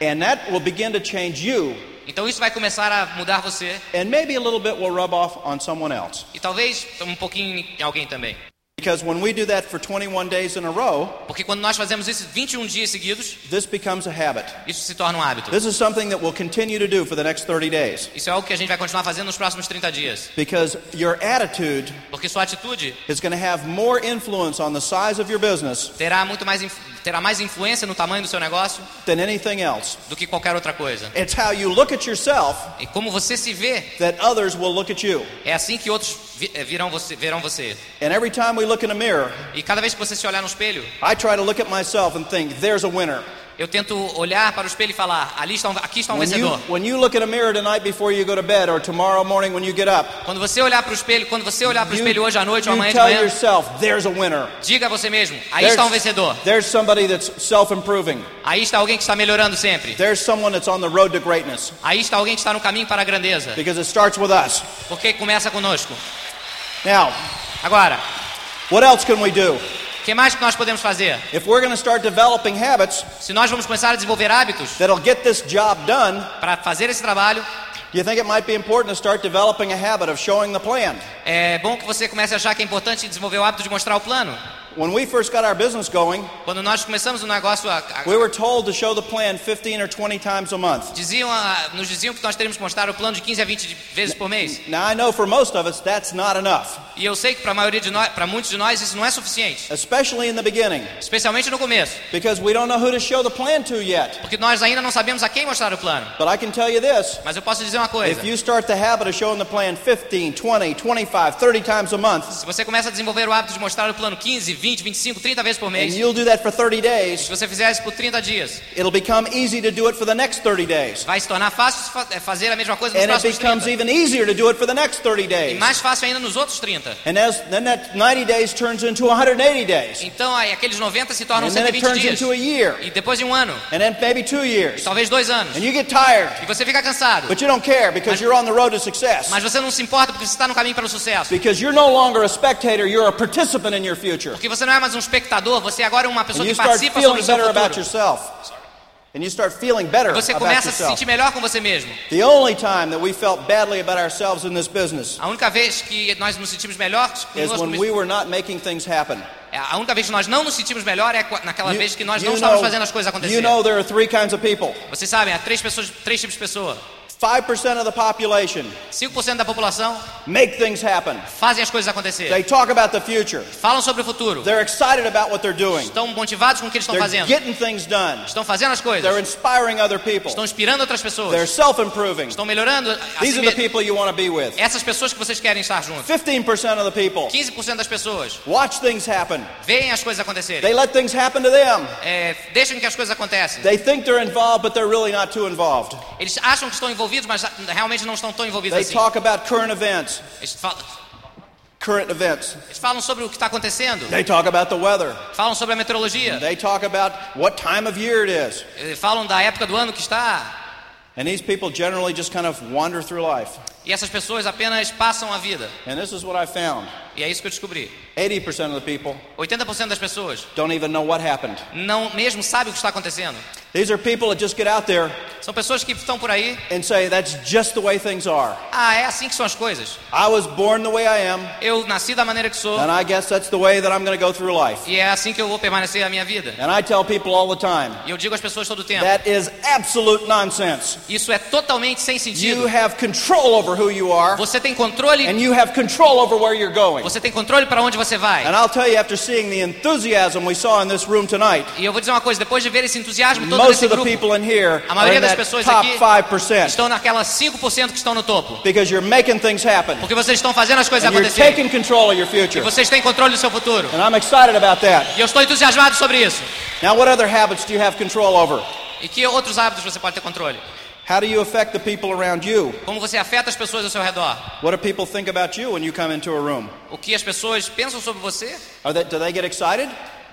[SPEAKER 2] And that will begin to change you,
[SPEAKER 1] Então isso vai começar a mudar você
[SPEAKER 2] and maybe a little bit will rub off on someone else.
[SPEAKER 1] e talvez um pouquinho em alguém também.
[SPEAKER 2] Because when we do that for 21 days in a row,
[SPEAKER 1] Porque quando nós fazemos isso 21 dias seguidos,
[SPEAKER 2] this becomes a habit.
[SPEAKER 1] isso se torna um hábito.
[SPEAKER 2] This is something that we'll continue to do for the next 30 days.
[SPEAKER 1] Isso é algo que a gente vai continuar fazendo nos próximos 30 dias.
[SPEAKER 2] Because your attitude
[SPEAKER 1] Porque sua atitude
[SPEAKER 2] is going to have more influence on the size of your business
[SPEAKER 1] terá muito mais terá mais influência no tamanho do seu negócio
[SPEAKER 2] than anything else.
[SPEAKER 1] do que qualquer outra coisa.
[SPEAKER 2] It's how you look at yourself
[SPEAKER 1] E como você se vê,
[SPEAKER 2] that others will look at you.
[SPEAKER 1] é assim que outros eh, virão você, verão você.
[SPEAKER 2] And every time we look in a mirror,
[SPEAKER 1] E cada vez que você se olhar no espelho,
[SPEAKER 2] I try to look at myself and think, there's a winner.
[SPEAKER 1] Eu tento olhar para o espelho e falar: ali está um, aqui está um
[SPEAKER 2] When you,
[SPEAKER 1] vencedor.
[SPEAKER 2] when you look in a mirror tonight before you go to bed or tomorrow morning when you get up,
[SPEAKER 1] Quando você olhar para o espelho, quando você olhar para o espelho hoje à noite ou amanhã de
[SPEAKER 2] tell
[SPEAKER 1] manhã,
[SPEAKER 2] yourself, there's a winner.
[SPEAKER 1] diga a você mesmo: aí está um vencedor.
[SPEAKER 2] there's somebody that's self-improving.
[SPEAKER 1] Aí está alguém que está melhorando sempre.
[SPEAKER 2] There's someone that's on the road to greatness
[SPEAKER 1] Aí está alguém que está no caminho para a grandeza.
[SPEAKER 2] because it starts with us.
[SPEAKER 1] Porque começa conosco.
[SPEAKER 2] Now,
[SPEAKER 1] Agora,
[SPEAKER 2] what else can we do?
[SPEAKER 1] que mais que nós podemos fazer?
[SPEAKER 2] If we're going to start developing habits
[SPEAKER 1] Se nós vamos começar a desenvolver hábitos
[SPEAKER 2] that'll get this job done,
[SPEAKER 1] para fazer esse trabalho,
[SPEAKER 2] do you think it might be important to start developing a habit of showing the plan?
[SPEAKER 1] é bom que você comece a achar que é importante desenvolver o hábito de mostrar o plano.
[SPEAKER 2] When we first got our business going,
[SPEAKER 1] Quando nós começamos o negócio, a, a,
[SPEAKER 2] we were told to show the plan 15 or 20 times a month.
[SPEAKER 1] diziam, a- nos diziam que nós teríamos que mostrar o plano de 15 a 20 de- vezes por mês.
[SPEAKER 2] Now I know for most of us that's not enough,
[SPEAKER 1] E eu sei que para a maioria de nós, para muitos de nós, isso não é suficiente,
[SPEAKER 2] especially in the beginning,
[SPEAKER 1] especialmente no começo,
[SPEAKER 2] because we don't know who to show the plan to yet.
[SPEAKER 1] porque nós ainda não sabemos a quem mostrar o plano.
[SPEAKER 2] But I can tell you this,
[SPEAKER 1] Mas eu posso dizer uma coisa:
[SPEAKER 2] if you start the habit of showing the plan 15, 20, 25, 30 times a month,
[SPEAKER 1] se você começa a desenvolver o hábito de mostrar o plano 15, 20, 25, 30 vezes por
[SPEAKER 2] and
[SPEAKER 1] mês,
[SPEAKER 2] you'll do that for 30
[SPEAKER 1] se
[SPEAKER 2] days,
[SPEAKER 1] você fizer isso por 30 dias,
[SPEAKER 2] it'll become easy to do it for the next 30 days.
[SPEAKER 1] vai se tornar fácil é, fazer a mesma coisa nos
[SPEAKER 2] And it
[SPEAKER 1] próximos
[SPEAKER 2] becomes
[SPEAKER 1] 30.
[SPEAKER 2] even easier to do it for the next 30
[SPEAKER 1] E
[SPEAKER 2] days.
[SPEAKER 1] mais fácil ainda nos outros 30.
[SPEAKER 2] And as, then that 90 days turns into 180 days.
[SPEAKER 1] Então aí aqueles 90 se tornam
[SPEAKER 2] And then it
[SPEAKER 1] 120
[SPEAKER 2] turns
[SPEAKER 1] dias.
[SPEAKER 2] into a year.
[SPEAKER 1] E depois de um ano,
[SPEAKER 2] And then maybe two years.
[SPEAKER 1] talvez dois anos.
[SPEAKER 2] And you get tired.
[SPEAKER 1] E você fica cansado.
[SPEAKER 2] But you don't care because you're on the road to success.
[SPEAKER 1] Mas você não se importa porque você está no caminho para o sucesso.
[SPEAKER 2] Because you're no longer a spectator, you're a participant in your future.
[SPEAKER 1] Porque você não é mais um espectador, você agora é uma pessoa
[SPEAKER 2] you
[SPEAKER 1] que participa sobre o seu futuro.
[SPEAKER 2] And you start feeling better
[SPEAKER 1] Você começa a se sentir melhor com você mesmo.
[SPEAKER 2] The only time that we felt badly about ourselves in this business
[SPEAKER 1] A única vez que nós nos sentimos melhores
[SPEAKER 2] is when we were not making things happen.
[SPEAKER 1] É, A única vez que nós não nos sentimos melhor é naquela
[SPEAKER 2] You,
[SPEAKER 1] vez que nós
[SPEAKER 2] you
[SPEAKER 1] não
[SPEAKER 2] know,
[SPEAKER 1] fazendo as coisas
[SPEAKER 2] you
[SPEAKER 1] acontecerem.
[SPEAKER 2] know there are three kinds of people.
[SPEAKER 1] Vocês sabem, há três pessoas, três tipos de pessoa.
[SPEAKER 2] 5% of the population
[SPEAKER 1] 5% da população
[SPEAKER 2] make things happen.
[SPEAKER 1] fazem as coisas acontecerem.
[SPEAKER 2] They talk about the future.
[SPEAKER 1] Falam sobre o futuro.
[SPEAKER 2] They're excited about what they're doing.
[SPEAKER 1] Estão motivados com o que eles estão
[SPEAKER 2] They're
[SPEAKER 1] fazendo.
[SPEAKER 2] getting things done.
[SPEAKER 1] Estão fazendo as
[SPEAKER 2] They're
[SPEAKER 1] coisas.
[SPEAKER 2] inspiring other people.
[SPEAKER 1] Estão inspirando outras
[SPEAKER 2] They're
[SPEAKER 1] pessoas.
[SPEAKER 2] self-improving.
[SPEAKER 1] Estão melhorando. a
[SPEAKER 2] These
[SPEAKER 1] si
[SPEAKER 2] are the people you want to be with.
[SPEAKER 1] Essas pessoas que vocês querem estar juntos.
[SPEAKER 2] 15% of the people
[SPEAKER 1] 15% das pessoas
[SPEAKER 2] watch things happen.
[SPEAKER 1] veem as coisas acontecerem.
[SPEAKER 2] They let things happen to them.
[SPEAKER 1] É, deixam que as coisas acontecem.
[SPEAKER 2] They think they're involved, but they're really not too involved.
[SPEAKER 1] Eles acham que estão envolvidos, mas realmente não estão tão envolvidos assim. Eles falam,
[SPEAKER 2] Current events.
[SPEAKER 1] eles falam sobre o que está acontecendo.
[SPEAKER 2] They talk about the weather.
[SPEAKER 1] Falam sobre a meteorologia.
[SPEAKER 2] They talk about what time of year it is.
[SPEAKER 1] Eh, Falam da época do ano que está.
[SPEAKER 2] And these people generally just kind of wander through life.
[SPEAKER 1] E essas pessoas apenas passam a vida.
[SPEAKER 2] And this is what I found.
[SPEAKER 1] E é isso que eu descobri.
[SPEAKER 2] 80% of the people
[SPEAKER 1] 80% das pessoas
[SPEAKER 2] don't even know what happened.
[SPEAKER 1] não mesmo sabem o que está acontecendo.
[SPEAKER 2] These are people that just get out there
[SPEAKER 1] São pessoas que estão por aí.
[SPEAKER 2] and say, that's just the way things are.
[SPEAKER 1] Ah, é assim que são as coisas.
[SPEAKER 2] I was born the way I am,
[SPEAKER 1] Eu nasci da maneira que sou.
[SPEAKER 2] and I guess that's the way that I'm going to go through life.
[SPEAKER 1] E é assim que eu vou permanecer a minha vida.
[SPEAKER 2] And I tell people all the time,
[SPEAKER 1] E eu digo às pessoas todo o tempo.
[SPEAKER 2] that is absolute nonsense.
[SPEAKER 1] Isso é totalmente sem
[SPEAKER 2] You
[SPEAKER 1] sentido.
[SPEAKER 2] have control over who you are,
[SPEAKER 1] Você tem controle.
[SPEAKER 2] and you have control over where you're going.
[SPEAKER 1] Você tem controle para onde você vai.
[SPEAKER 2] And I'll tell you, after seeing the enthusiasm we saw in this room tonight,
[SPEAKER 1] E eu vou dizer uma coisa, depois de ver esse entusiasmo todo
[SPEAKER 2] most
[SPEAKER 1] nesse
[SPEAKER 2] of the
[SPEAKER 1] grupo,
[SPEAKER 2] people in here
[SPEAKER 1] a maioria das pessoas aqui
[SPEAKER 2] 5%
[SPEAKER 1] estão naquelas 5% que estão no topo.
[SPEAKER 2] because you're making things happen.
[SPEAKER 1] Porque vocês estão fazendo as coisas
[SPEAKER 2] And you're
[SPEAKER 1] acontecerem.
[SPEAKER 2] taking control of your
[SPEAKER 1] E
[SPEAKER 2] future.
[SPEAKER 1] vocês têm controle do seu futuro.
[SPEAKER 2] And I'm excited about that.
[SPEAKER 1] E eu estou entusiasmado sobre isso.
[SPEAKER 2] Now, what other habits do you have control over?
[SPEAKER 1] E que outros hábitos você pode ter controle?
[SPEAKER 2] How do you affect the people around you?
[SPEAKER 1] Como você afeta as pessoas ao seu redor?
[SPEAKER 2] What do people think about you when you come into a room?
[SPEAKER 1] O que as pessoas pensam sobre você?
[SPEAKER 2] Are they, do they get excited?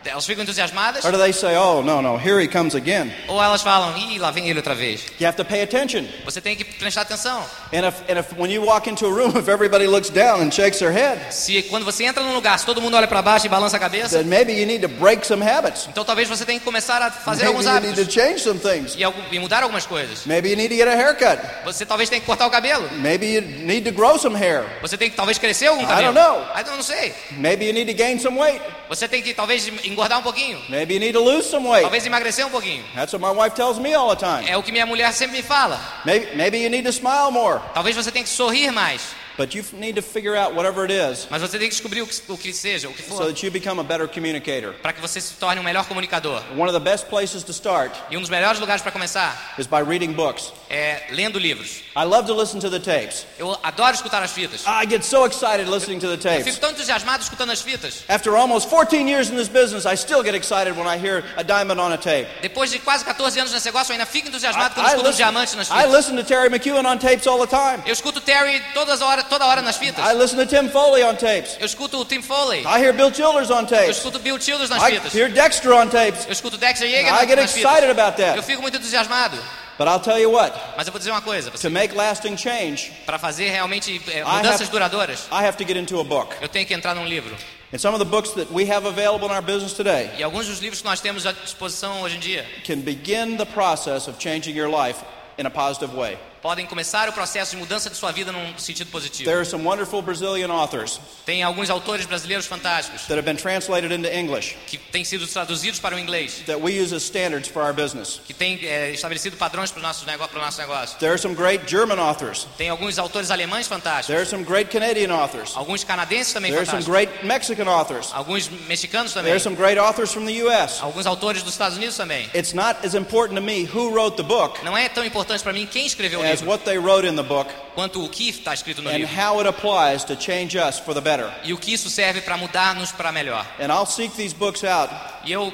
[SPEAKER 1] Elas ficam entusiasmadas?
[SPEAKER 2] Or do they say, oh, no, no, here he comes again?
[SPEAKER 1] Ou elas falam, ih, lá vem ele outra vez.
[SPEAKER 2] You have to pay attention.
[SPEAKER 1] Você tem que prestar atenção.
[SPEAKER 2] And if, and if when you walk into a room, if everybody looks down and shakes their head,
[SPEAKER 1] Se quando você entra num lugar, se todo mundo olha para baixo e balança a cabeça,
[SPEAKER 2] then maybe you need to break some habits.
[SPEAKER 1] então talvez você tenha que começar a fazer
[SPEAKER 2] Maybe
[SPEAKER 1] alguns
[SPEAKER 2] you need to
[SPEAKER 1] hábitos
[SPEAKER 2] change some things.
[SPEAKER 1] e, e mudar algumas coisas.
[SPEAKER 2] Maybe you need to get a haircut.
[SPEAKER 1] Você talvez tenha que cortar o cabelo.
[SPEAKER 2] Maybe you need to grow some hair.
[SPEAKER 1] Você tem que talvez crescer algum
[SPEAKER 2] I
[SPEAKER 1] cabelo.
[SPEAKER 2] don't know.
[SPEAKER 1] Ah, Eu não sei.
[SPEAKER 2] Maybe you need to gain some weight.
[SPEAKER 1] Você tem que talvez engordar um pouquinho.
[SPEAKER 2] Maybe you need to lose some weight.
[SPEAKER 1] Talvez emagrecer um pouquinho.
[SPEAKER 2] That's what my wife tells me all the time.
[SPEAKER 1] É o que minha mulher sempre me fala.
[SPEAKER 2] Maybe, maybe you need to smile more.
[SPEAKER 1] Talvez você tenha que sorrir mais.
[SPEAKER 2] But you need to figure out whatever it is
[SPEAKER 1] Mas você tem que descobrir o que, o que seja, o que
[SPEAKER 2] so
[SPEAKER 1] for,
[SPEAKER 2] that you become a better communicator.
[SPEAKER 1] para que você se torne um melhor comunicador.
[SPEAKER 2] One of the best places to start
[SPEAKER 1] E um dos melhores lugares para começar
[SPEAKER 2] is by reading books.
[SPEAKER 1] é lendo livros.
[SPEAKER 2] I love to listen to the tapes.
[SPEAKER 1] Eu adoro escutar as fitas.
[SPEAKER 2] I get so excited listening to the
[SPEAKER 1] Eu fico
[SPEAKER 2] tapes.
[SPEAKER 1] tão entusiasmado escutando as fitas.
[SPEAKER 2] After almost 14 years in this business, I still get excited when I hear a diamond on a tape.
[SPEAKER 1] Depois de quase 14 anos nesse negócio, eu ainda fico
[SPEAKER 2] I,
[SPEAKER 1] entusiasmado quando
[SPEAKER 2] I
[SPEAKER 1] escuto um
[SPEAKER 2] listen,
[SPEAKER 1] diamante nas
[SPEAKER 2] I
[SPEAKER 1] fitas.
[SPEAKER 2] listen to Terry McEwen on tapes all the time.
[SPEAKER 1] Eu escuto Terry todas hora, toda hora nas fitas.
[SPEAKER 2] I listen to Tim Foley on tapes.
[SPEAKER 1] Eu escuto o Tim Foley.
[SPEAKER 2] I hear Bill Childers on
[SPEAKER 1] Eu
[SPEAKER 2] tapes.
[SPEAKER 1] escuto Bill Childers nas
[SPEAKER 2] I
[SPEAKER 1] fitas.
[SPEAKER 2] hear Dexter on tapes.
[SPEAKER 1] Eu escuto Dexter Yeager
[SPEAKER 2] I get
[SPEAKER 1] nas
[SPEAKER 2] excited
[SPEAKER 1] fitas.
[SPEAKER 2] about
[SPEAKER 1] Eu
[SPEAKER 2] that.
[SPEAKER 1] fico muito entusiasmado.
[SPEAKER 2] But I'll tell you what,
[SPEAKER 1] Mas eu vou dizer uma coisa,
[SPEAKER 2] to make lasting change,
[SPEAKER 1] para fazer realmente é,
[SPEAKER 2] I
[SPEAKER 1] mudanças
[SPEAKER 2] have-
[SPEAKER 1] duradouras,
[SPEAKER 2] I have to get into a book.
[SPEAKER 1] eu tenho que entrar num livro.
[SPEAKER 2] And some of the books that we have available in our business today
[SPEAKER 1] E alguns dos livros que nós temos à disposição hoje em dia
[SPEAKER 2] can begin the process of changing your life in a positive way.
[SPEAKER 1] Podem começar o processo de mudança de sua vida num sentido positivo.
[SPEAKER 2] There are some wonderful Brazilian authors
[SPEAKER 1] Tem alguns autores brasileiros fantásticos
[SPEAKER 2] that have been translated into English
[SPEAKER 1] que têm sido traduzidos para o inglês,
[SPEAKER 2] that we use as standards for our business.
[SPEAKER 1] que têm é, estabelecido padrões para o nosso negócio. Para o nosso negócio.
[SPEAKER 2] There are some great German authors.
[SPEAKER 1] Tem alguns autores alemães fantásticos,
[SPEAKER 2] There are some great Canadian authors.
[SPEAKER 1] alguns canadenses também
[SPEAKER 2] There are some
[SPEAKER 1] fantásticos,
[SPEAKER 2] great Mexican authors.
[SPEAKER 1] alguns mexicanos
[SPEAKER 2] There
[SPEAKER 1] também,
[SPEAKER 2] are some great authors from the U.S.
[SPEAKER 1] alguns autores dos Estados Unidos também.
[SPEAKER 2] It's not as important to me who wrote the book
[SPEAKER 1] Não é tão importante para mim quem escreveu o
[SPEAKER 2] as
[SPEAKER 1] livro,
[SPEAKER 2] what they wrote in the book
[SPEAKER 1] quanto o que está escrito no
[SPEAKER 2] and
[SPEAKER 1] livro.
[SPEAKER 2] how it applies to change us for the better.
[SPEAKER 1] E o que isso serve para mudar-nos para melhor.
[SPEAKER 2] And I'll seek these books out.
[SPEAKER 1] E eu,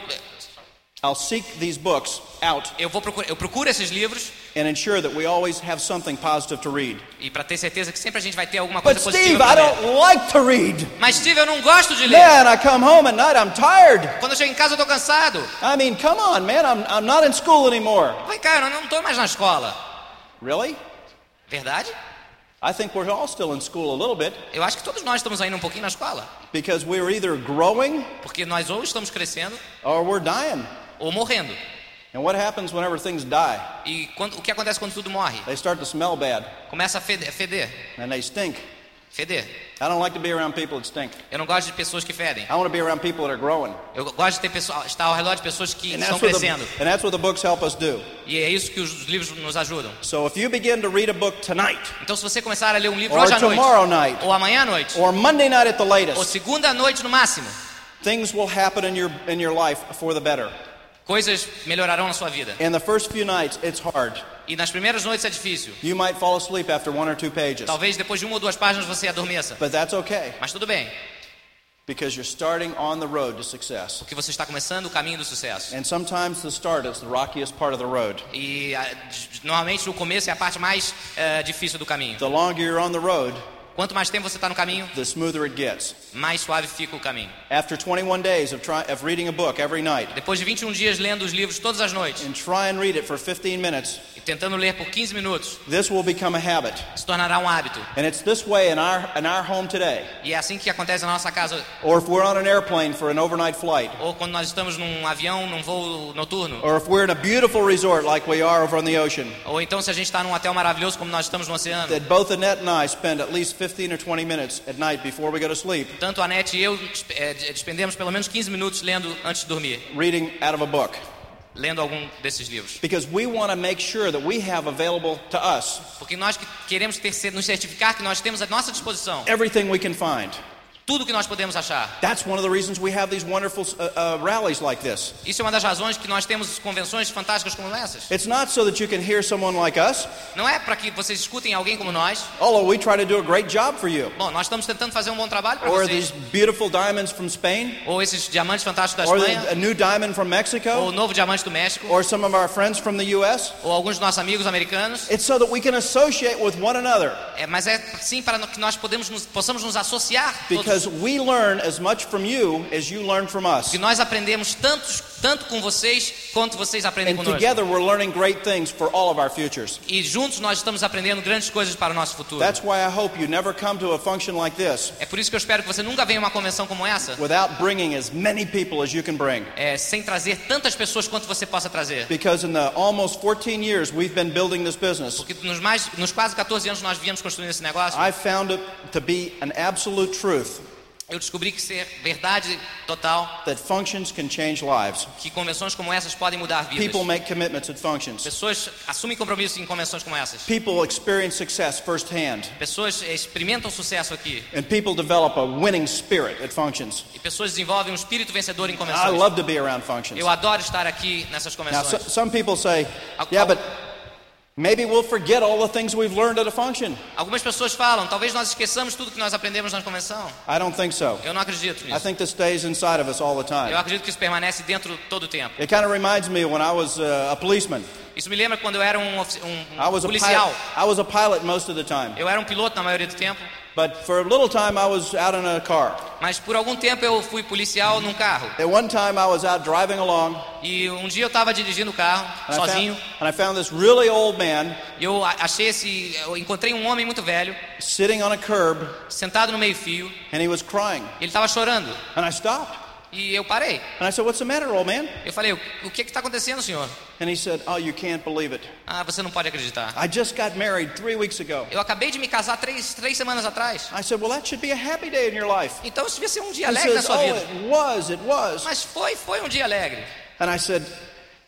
[SPEAKER 2] I'll seek these books out
[SPEAKER 1] eu, vou procurar, eu procuro esses livros
[SPEAKER 2] and ensure that we always have something positive to read.
[SPEAKER 1] e para ter certeza que sempre a gente vai ter alguma
[SPEAKER 2] But
[SPEAKER 1] coisa
[SPEAKER 2] Steve,
[SPEAKER 1] positiva
[SPEAKER 2] I
[SPEAKER 1] para ler.
[SPEAKER 2] don't like to read.
[SPEAKER 1] Mas Steve, eu não gosto de ler.
[SPEAKER 2] Man, I come home at night, I'm tired.
[SPEAKER 1] Quando eu chego em casa eu tô cansado.
[SPEAKER 2] I mean, come on, man, I'm, I'm not in school anymore.
[SPEAKER 1] Vai, cara, eu não tô mais na escola.
[SPEAKER 2] Really?
[SPEAKER 1] Verdade?
[SPEAKER 2] I think we're all still in school a little bit
[SPEAKER 1] Eu acho que todos nós estamos ainda um pouquinho na escola.
[SPEAKER 2] because we're either growing
[SPEAKER 1] Porque nós ou estamos crescendo
[SPEAKER 2] or we're dying.
[SPEAKER 1] ou morrendo.
[SPEAKER 2] And what happens whenever things die?
[SPEAKER 1] E quando- o que acontece quando tudo morre?
[SPEAKER 2] They start to smell bad
[SPEAKER 1] Começa a feder.
[SPEAKER 2] and they stink.
[SPEAKER 1] Feder.
[SPEAKER 2] I don't like to be around people that stink.
[SPEAKER 1] Eu não gosto de pessoas que fedem.
[SPEAKER 2] I want to be around people that are growing.
[SPEAKER 1] Eu gosto de ter pessoa, estar ao redor de pessoas que
[SPEAKER 2] And
[SPEAKER 1] estão
[SPEAKER 2] that's, what the,
[SPEAKER 1] crescendo.
[SPEAKER 2] and that's what the books help us do.
[SPEAKER 1] E é isso que os livros nos ajudam.
[SPEAKER 2] So if you begin to read a book tonight,
[SPEAKER 1] Então, se você começar a ler um livro
[SPEAKER 2] or
[SPEAKER 1] hoje à noite,
[SPEAKER 2] tomorrow night,
[SPEAKER 1] ou amanhã à noite,
[SPEAKER 2] or Monday night at the
[SPEAKER 1] ou
[SPEAKER 2] latest,
[SPEAKER 1] segunda à noite no máximo,
[SPEAKER 2] things will happen in your, in your life for the better.
[SPEAKER 1] coisas melhorarão na sua vida.
[SPEAKER 2] In the first few nights, it's hard.
[SPEAKER 1] E nas primeiras noites é difícil.
[SPEAKER 2] You might fall asleep after one or two pages,
[SPEAKER 1] Talvez depois de uma ou duas páginas você adormeça.
[SPEAKER 2] but that's okay
[SPEAKER 1] Mas tudo bem,
[SPEAKER 2] because you're starting on the road to success.
[SPEAKER 1] porque você está começando o caminho do sucesso.
[SPEAKER 2] And sometimes the start is the rockiest part of the road.
[SPEAKER 1] E ah, normalmente o começo é a parte mais eh, difícil do caminho.
[SPEAKER 2] The longer you're on the road,
[SPEAKER 1] Quanto mais tempo você está no caminho,
[SPEAKER 2] the smoother it gets.
[SPEAKER 1] mais suave fica o caminho.
[SPEAKER 2] After 21 days of, try, of reading a book every night,
[SPEAKER 1] Depois de 21 dias lendo os livros todas as noites
[SPEAKER 2] and try and read it for 15 minutes,
[SPEAKER 1] e tentando ler por 15 minutos,
[SPEAKER 2] this will become a habit.
[SPEAKER 1] se tornará um hábito.
[SPEAKER 2] And it's this way in our, in our home today.
[SPEAKER 1] E é assim que acontece na nossa casa,
[SPEAKER 2] Or if we're on an airplane for an overnight flight.
[SPEAKER 1] ou quando nós estamos num avião, num voo noturno,
[SPEAKER 2] Or if we're in a beautiful resort like we are over on the ocean.
[SPEAKER 1] ou então se a gente está num hotel maravilhoso como nós estamos no oceano.
[SPEAKER 2] That both Annette and I spend at least 15 or 20 minutes at night before we go to sleep
[SPEAKER 1] Tanto a Anete e eu eh, despendemos pelo menos 15 minutos lendo antes de dormir,
[SPEAKER 2] reading out of a book.
[SPEAKER 1] lendo algum desses livros.
[SPEAKER 2] Because we want to make sure that we have available to us
[SPEAKER 1] Porque nós que queremos ter, nos certificar que nós temos à nossa disposição
[SPEAKER 2] everything we can find.
[SPEAKER 1] Tudo que nós podemos achar.
[SPEAKER 2] That's one of the reasons we have these wonderful uh, uh, rallies like this.
[SPEAKER 1] Isso é uma das razões que nós temos convenções fantásticas como essas.
[SPEAKER 2] It's not so that you can hear someone like us,
[SPEAKER 1] Não é para que vocês escutem alguém como nós.
[SPEAKER 2] although we try to do a great job for you.
[SPEAKER 1] Bom, nós estamos tentando fazer um bom trabalho para
[SPEAKER 2] Or
[SPEAKER 1] vocês.
[SPEAKER 2] these beautiful diamonds from Spain,
[SPEAKER 1] Ou esses diamantes fantásticos da
[SPEAKER 2] or
[SPEAKER 1] Espanha,
[SPEAKER 2] the, a new diamond from
[SPEAKER 1] ou o
[SPEAKER 2] Mexico,
[SPEAKER 1] novo diamante do México,
[SPEAKER 2] or some of our friends from the U.S.
[SPEAKER 1] ou alguns dos nossos amigos americanos.
[SPEAKER 2] It's so that we can associate with one another
[SPEAKER 1] É, mas é sim para que nós podemos nos, possamos nos associar. todos.
[SPEAKER 2] Because we learn as much from you as you learn from us.
[SPEAKER 1] Que nós aprendemos tantos, tanto com vocês quanto vocês aprendem
[SPEAKER 2] And
[SPEAKER 1] conosco.
[SPEAKER 2] together we're learning great things for all of our futures.
[SPEAKER 1] E juntos nós estamos aprendendo grandes coisas para o nosso futuro.
[SPEAKER 2] That's why I hope you never come to a function like this
[SPEAKER 1] É por isso que eu espero que você nunca venha a uma convenção como essa
[SPEAKER 2] without bringing as many people as you can bring.
[SPEAKER 1] é, sem trazer tantas pessoas quanto você possa trazer.
[SPEAKER 2] Because in the almost 14 years we've been building this business,
[SPEAKER 1] Porque nos, mais, nos quase 14 anos nós viemos construindo esse negócio.
[SPEAKER 2] I found it to be an absolute truth
[SPEAKER 1] eu descobri que ser verdade total,
[SPEAKER 2] that functions can change lives.
[SPEAKER 1] que convenções como essas podem mudar vidas.
[SPEAKER 2] People make commitments at functions.
[SPEAKER 1] Pessoas assumem compromissos em convenções como essas.
[SPEAKER 2] People experience success firsthand.
[SPEAKER 1] Pessoas experimentam sucesso aqui.
[SPEAKER 2] And people develop a winning spirit at functions.
[SPEAKER 1] E pessoas desenvolvem um espírito vencedor em
[SPEAKER 2] I
[SPEAKER 1] convenções.
[SPEAKER 2] love to be around functions.
[SPEAKER 1] Eu adoro estar aqui nessas
[SPEAKER 2] Now,
[SPEAKER 1] convenções.
[SPEAKER 2] so, some people say, yeah, but maybe we'll forget all the things we've learned at a function.
[SPEAKER 1] Algumas pessoas falam, talvez nós esqueçamos tudo que nós aprendemos na convenção.
[SPEAKER 2] I don't think so.
[SPEAKER 1] Eu não acredito
[SPEAKER 2] I
[SPEAKER 1] nisso.
[SPEAKER 2] think this stays inside of us all the
[SPEAKER 1] Eu
[SPEAKER 2] time.
[SPEAKER 1] acredito que isso permanece dentro todo o tempo.
[SPEAKER 2] It kind of reminds me when I was uh, a policeman.
[SPEAKER 1] Isso me lembra quando eu era um, um-
[SPEAKER 2] I
[SPEAKER 1] um policial.
[SPEAKER 2] pilot. I was a pilot most of the time.
[SPEAKER 1] Eu era um piloto na maioria do tempo,
[SPEAKER 2] But for a little time, I was out in a car.
[SPEAKER 1] mas por algum tempo eu fui policial num carro.
[SPEAKER 2] At one time, I was out driving along,
[SPEAKER 1] E um dia eu estava dirigindo o carro,
[SPEAKER 2] and I,
[SPEAKER 1] sozinho,
[SPEAKER 2] found, and I found this really old man
[SPEAKER 1] eu achei esse. Eu encontrei um homem muito velho,
[SPEAKER 2] sitting on a curb,
[SPEAKER 1] sentado no meio-fio,
[SPEAKER 2] and he was crying.
[SPEAKER 1] ele estava chorando.
[SPEAKER 2] And I stopped.
[SPEAKER 1] E eu parei.
[SPEAKER 2] And I said, What's the matter, old man?
[SPEAKER 1] Eu falei, o, que está acontecendo, senhor?
[SPEAKER 2] And he said, Oh, you can't believe it.
[SPEAKER 1] Ah, você não pode acreditar.
[SPEAKER 2] I just got married three weeks ago.
[SPEAKER 1] Eu acabei de me casar três, três semanas atrás.
[SPEAKER 2] I said, Well, that should be a happy day in your life.
[SPEAKER 1] Então isso devia ser um dia
[SPEAKER 2] He
[SPEAKER 1] alegre na
[SPEAKER 2] says,
[SPEAKER 1] sua
[SPEAKER 2] Oh,
[SPEAKER 1] vida.
[SPEAKER 2] it was, it was.
[SPEAKER 1] Mas foi, foi um dia alegre.
[SPEAKER 2] And I said,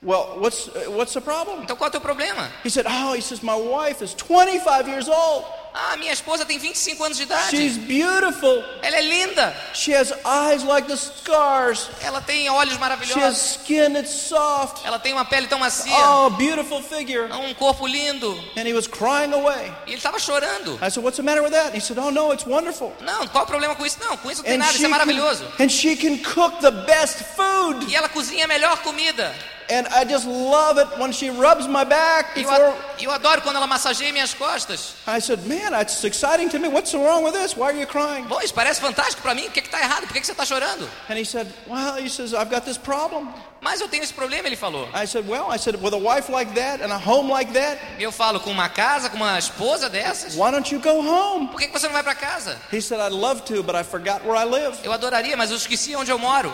[SPEAKER 2] Well, what's, what's the problem?
[SPEAKER 1] Então qual é o teu problema?
[SPEAKER 2] He said, Oh, he says, My wife is 25 years old.
[SPEAKER 1] Ah, minha esposa tem 25 anos de idade.
[SPEAKER 2] She's beautiful.
[SPEAKER 1] Ela é linda.
[SPEAKER 2] She has eyes like the stars.
[SPEAKER 1] Ela tem olhos
[SPEAKER 2] She has
[SPEAKER 1] maravilhosos.
[SPEAKER 2] skin that's soft.
[SPEAKER 1] Ela tem uma pele tão macia.
[SPEAKER 2] Oh, beautiful figure.
[SPEAKER 1] Um corpo lindo.
[SPEAKER 2] And he was crying away.
[SPEAKER 1] E ele estava chorando.
[SPEAKER 2] I said, What's the matter with that? He said, Oh, no, it's wonderful.
[SPEAKER 1] Não, qual o problema com isso? Não, com isso não tem
[SPEAKER 2] And
[SPEAKER 1] nada, isso é
[SPEAKER 2] can,
[SPEAKER 1] maravilhoso.
[SPEAKER 2] and she can cook the best food.
[SPEAKER 1] E ela cozinha a melhor comida.
[SPEAKER 2] And I just love it when she rubs my back before.
[SPEAKER 1] eu adoro quando ela massageia minhas costas.
[SPEAKER 2] I said, Man, that's exciting to me. What's wrong with this? Why are you crying?
[SPEAKER 1] Bom, isso parece fantástico pra mim. O que está errado? Por que, que você está chorando?
[SPEAKER 2] And he said, Well, he says, I've got this problem.
[SPEAKER 1] Mas eu tenho esse problema, ele falou.
[SPEAKER 2] I said, Well, I said, with a wife like that and a home like that,
[SPEAKER 1] Eu falo, com uma casa, com uma esposa dessas,
[SPEAKER 2] why don't you go home?
[SPEAKER 1] por que, que você não vai pra casa?
[SPEAKER 2] He said, I'd love to, but I forgot where I live.
[SPEAKER 1] Eu adoraria, mas eu esqueci onde eu moro.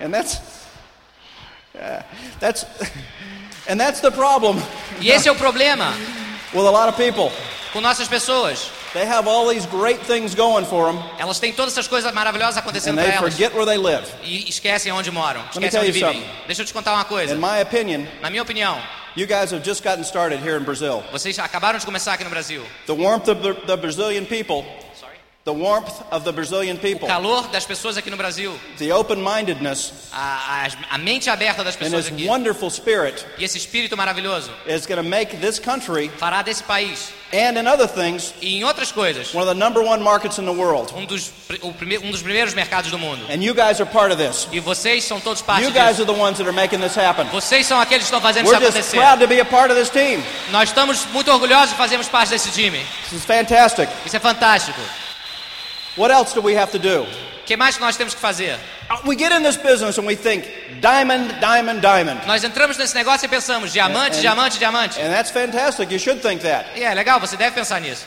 [SPEAKER 2] And that's, that's, and that's the problem
[SPEAKER 1] E esse é o problema
[SPEAKER 2] with a lot of people.
[SPEAKER 1] com nossas pessoas.
[SPEAKER 2] They have all these great things going for them,
[SPEAKER 1] Elas têm todas essas coisas maravilhosas acontecendo
[SPEAKER 2] and they
[SPEAKER 1] elas.
[SPEAKER 2] forget where they live.
[SPEAKER 1] E esquecem onde moram,
[SPEAKER 2] me
[SPEAKER 1] esquecem
[SPEAKER 2] tell
[SPEAKER 1] onde
[SPEAKER 2] you
[SPEAKER 1] vivem.
[SPEAKER 2] something.
[SPEAKER 1] Deixa eu te contar uma coisa.
[SPEAKER 2] In my opinion,
[SPEAKER 1] Na minha opinião,
[SPEAKER 2] you guys have just gotten started here in Brazil.
[SPEAKER 1] vocês acabaram de começar aqui no Brasil.
[SPEAKER 2] The warmth of the, the Brazilian people, the warmth of the Brazilian
[SPEAKER 1] O
[SPEAKER 2] people,
[SPEAKER 1] calor das pessoas aqui no Brasil,
[SPEAKER 2] the open mindedness,
[SPEAKER 1] a, a, a mente aberta das
[SPEAKER 2] and
[SPEAKER 1] pessoas
[SPEAKER 2] this
[SPEAKER 1] aqui,
[SPEAKER 2] wonderful spirit
[SPEAKER 1] e esse espírito maravilhoso
[SPEAKER 2] is going to make this country,
[SPEAKER 1] fará desse país
[SPEAKER 2] and in other things,
[SPEAKER 1] e em outras coisas
[SPEAKER 2] one of the number one markets in the world.
[SPEAKER 1] um dos, o prime- um dos primeiros mercados do mundo.
[SPEAKER 2] And you guys are part of this.
[SPEAKER 1] E vocês são todos parte
[SPEAKER 2] You guys
[SPEAKER 1] disso.
[SPEAKER 2] are the ones that are making this happen.
[SPEAKER 1] Vocês são aqueles que estão fazendo isso
[SPEAKER 2] We're just
[SPEAKER 1] acontecer.
[SPEAKER 2] proud to be a part of this team.
[SPEAKER 1] Nós estamos muito orgulhosos de fazermos parte desse time.
[SPEAKER 2] This is fantastic.
[SPEAKER 1] Isso é fantástico.
[SPEAKER 2] What else do we have to do?
[SPEAKER 1] Que mais nós temos que fazer?
[SPEAKER 2] Uh, We get in this business and we think diamond, diamond, diamond.
[SPEAKER 1] Nós entramos nesse negócio e pensamos diamante,
[SPEAKER 2] é.
[SPEAKER 1] diamante, diamante.
[SPEAKER 2] And that's fantastic. You should think that.
[SPEAKER 1] E é legal, você deve pensar nisso.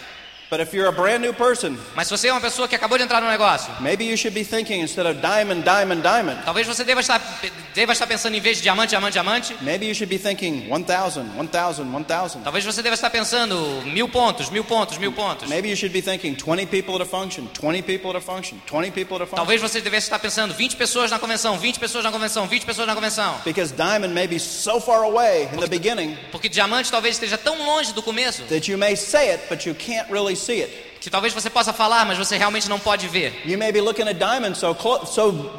[SPEAKER 2] But if you're a brand new person,
[SPEAKER 1] Mas se você é uma pessoa que acabou de entrar no negócio,
[SPEAKER 2] maybe you should be thinking instead of diamond, diamond, diamond,
[SPEAKER 1] talvez você deva estar, deva estar pensando em vez de diamante, diamante, diamante,
[SPEAKER 2] maybe you should be thinking 1,000, 1,000, 1,000.
[SPEAKER 1] talvez você deva estar pensando mil pontos, mil pontos, mil pontos.
[SPEAKER 2] Maybe you should be thinking 20 people at a function, 20 people at a function, 20 people at a function.
[SPEAKER 1] Talvez você devesse estar pensando 20 pessoas na convenção, 20 pessoas na convenção, 20 pessoas na convenção.
[SPEAKER 2] Because diamond may be so far away in the beginning
[SPEAKER 1] Porque diamante talvez esteja tão longe do começo
[SPEAKER 2] that you may say it, but you can't really see it.
[SPEAKER 1] que talvez você possa falar, mas você realmente não pode ver.
[SPEAKER 2] You may be looking at diamond so clo- so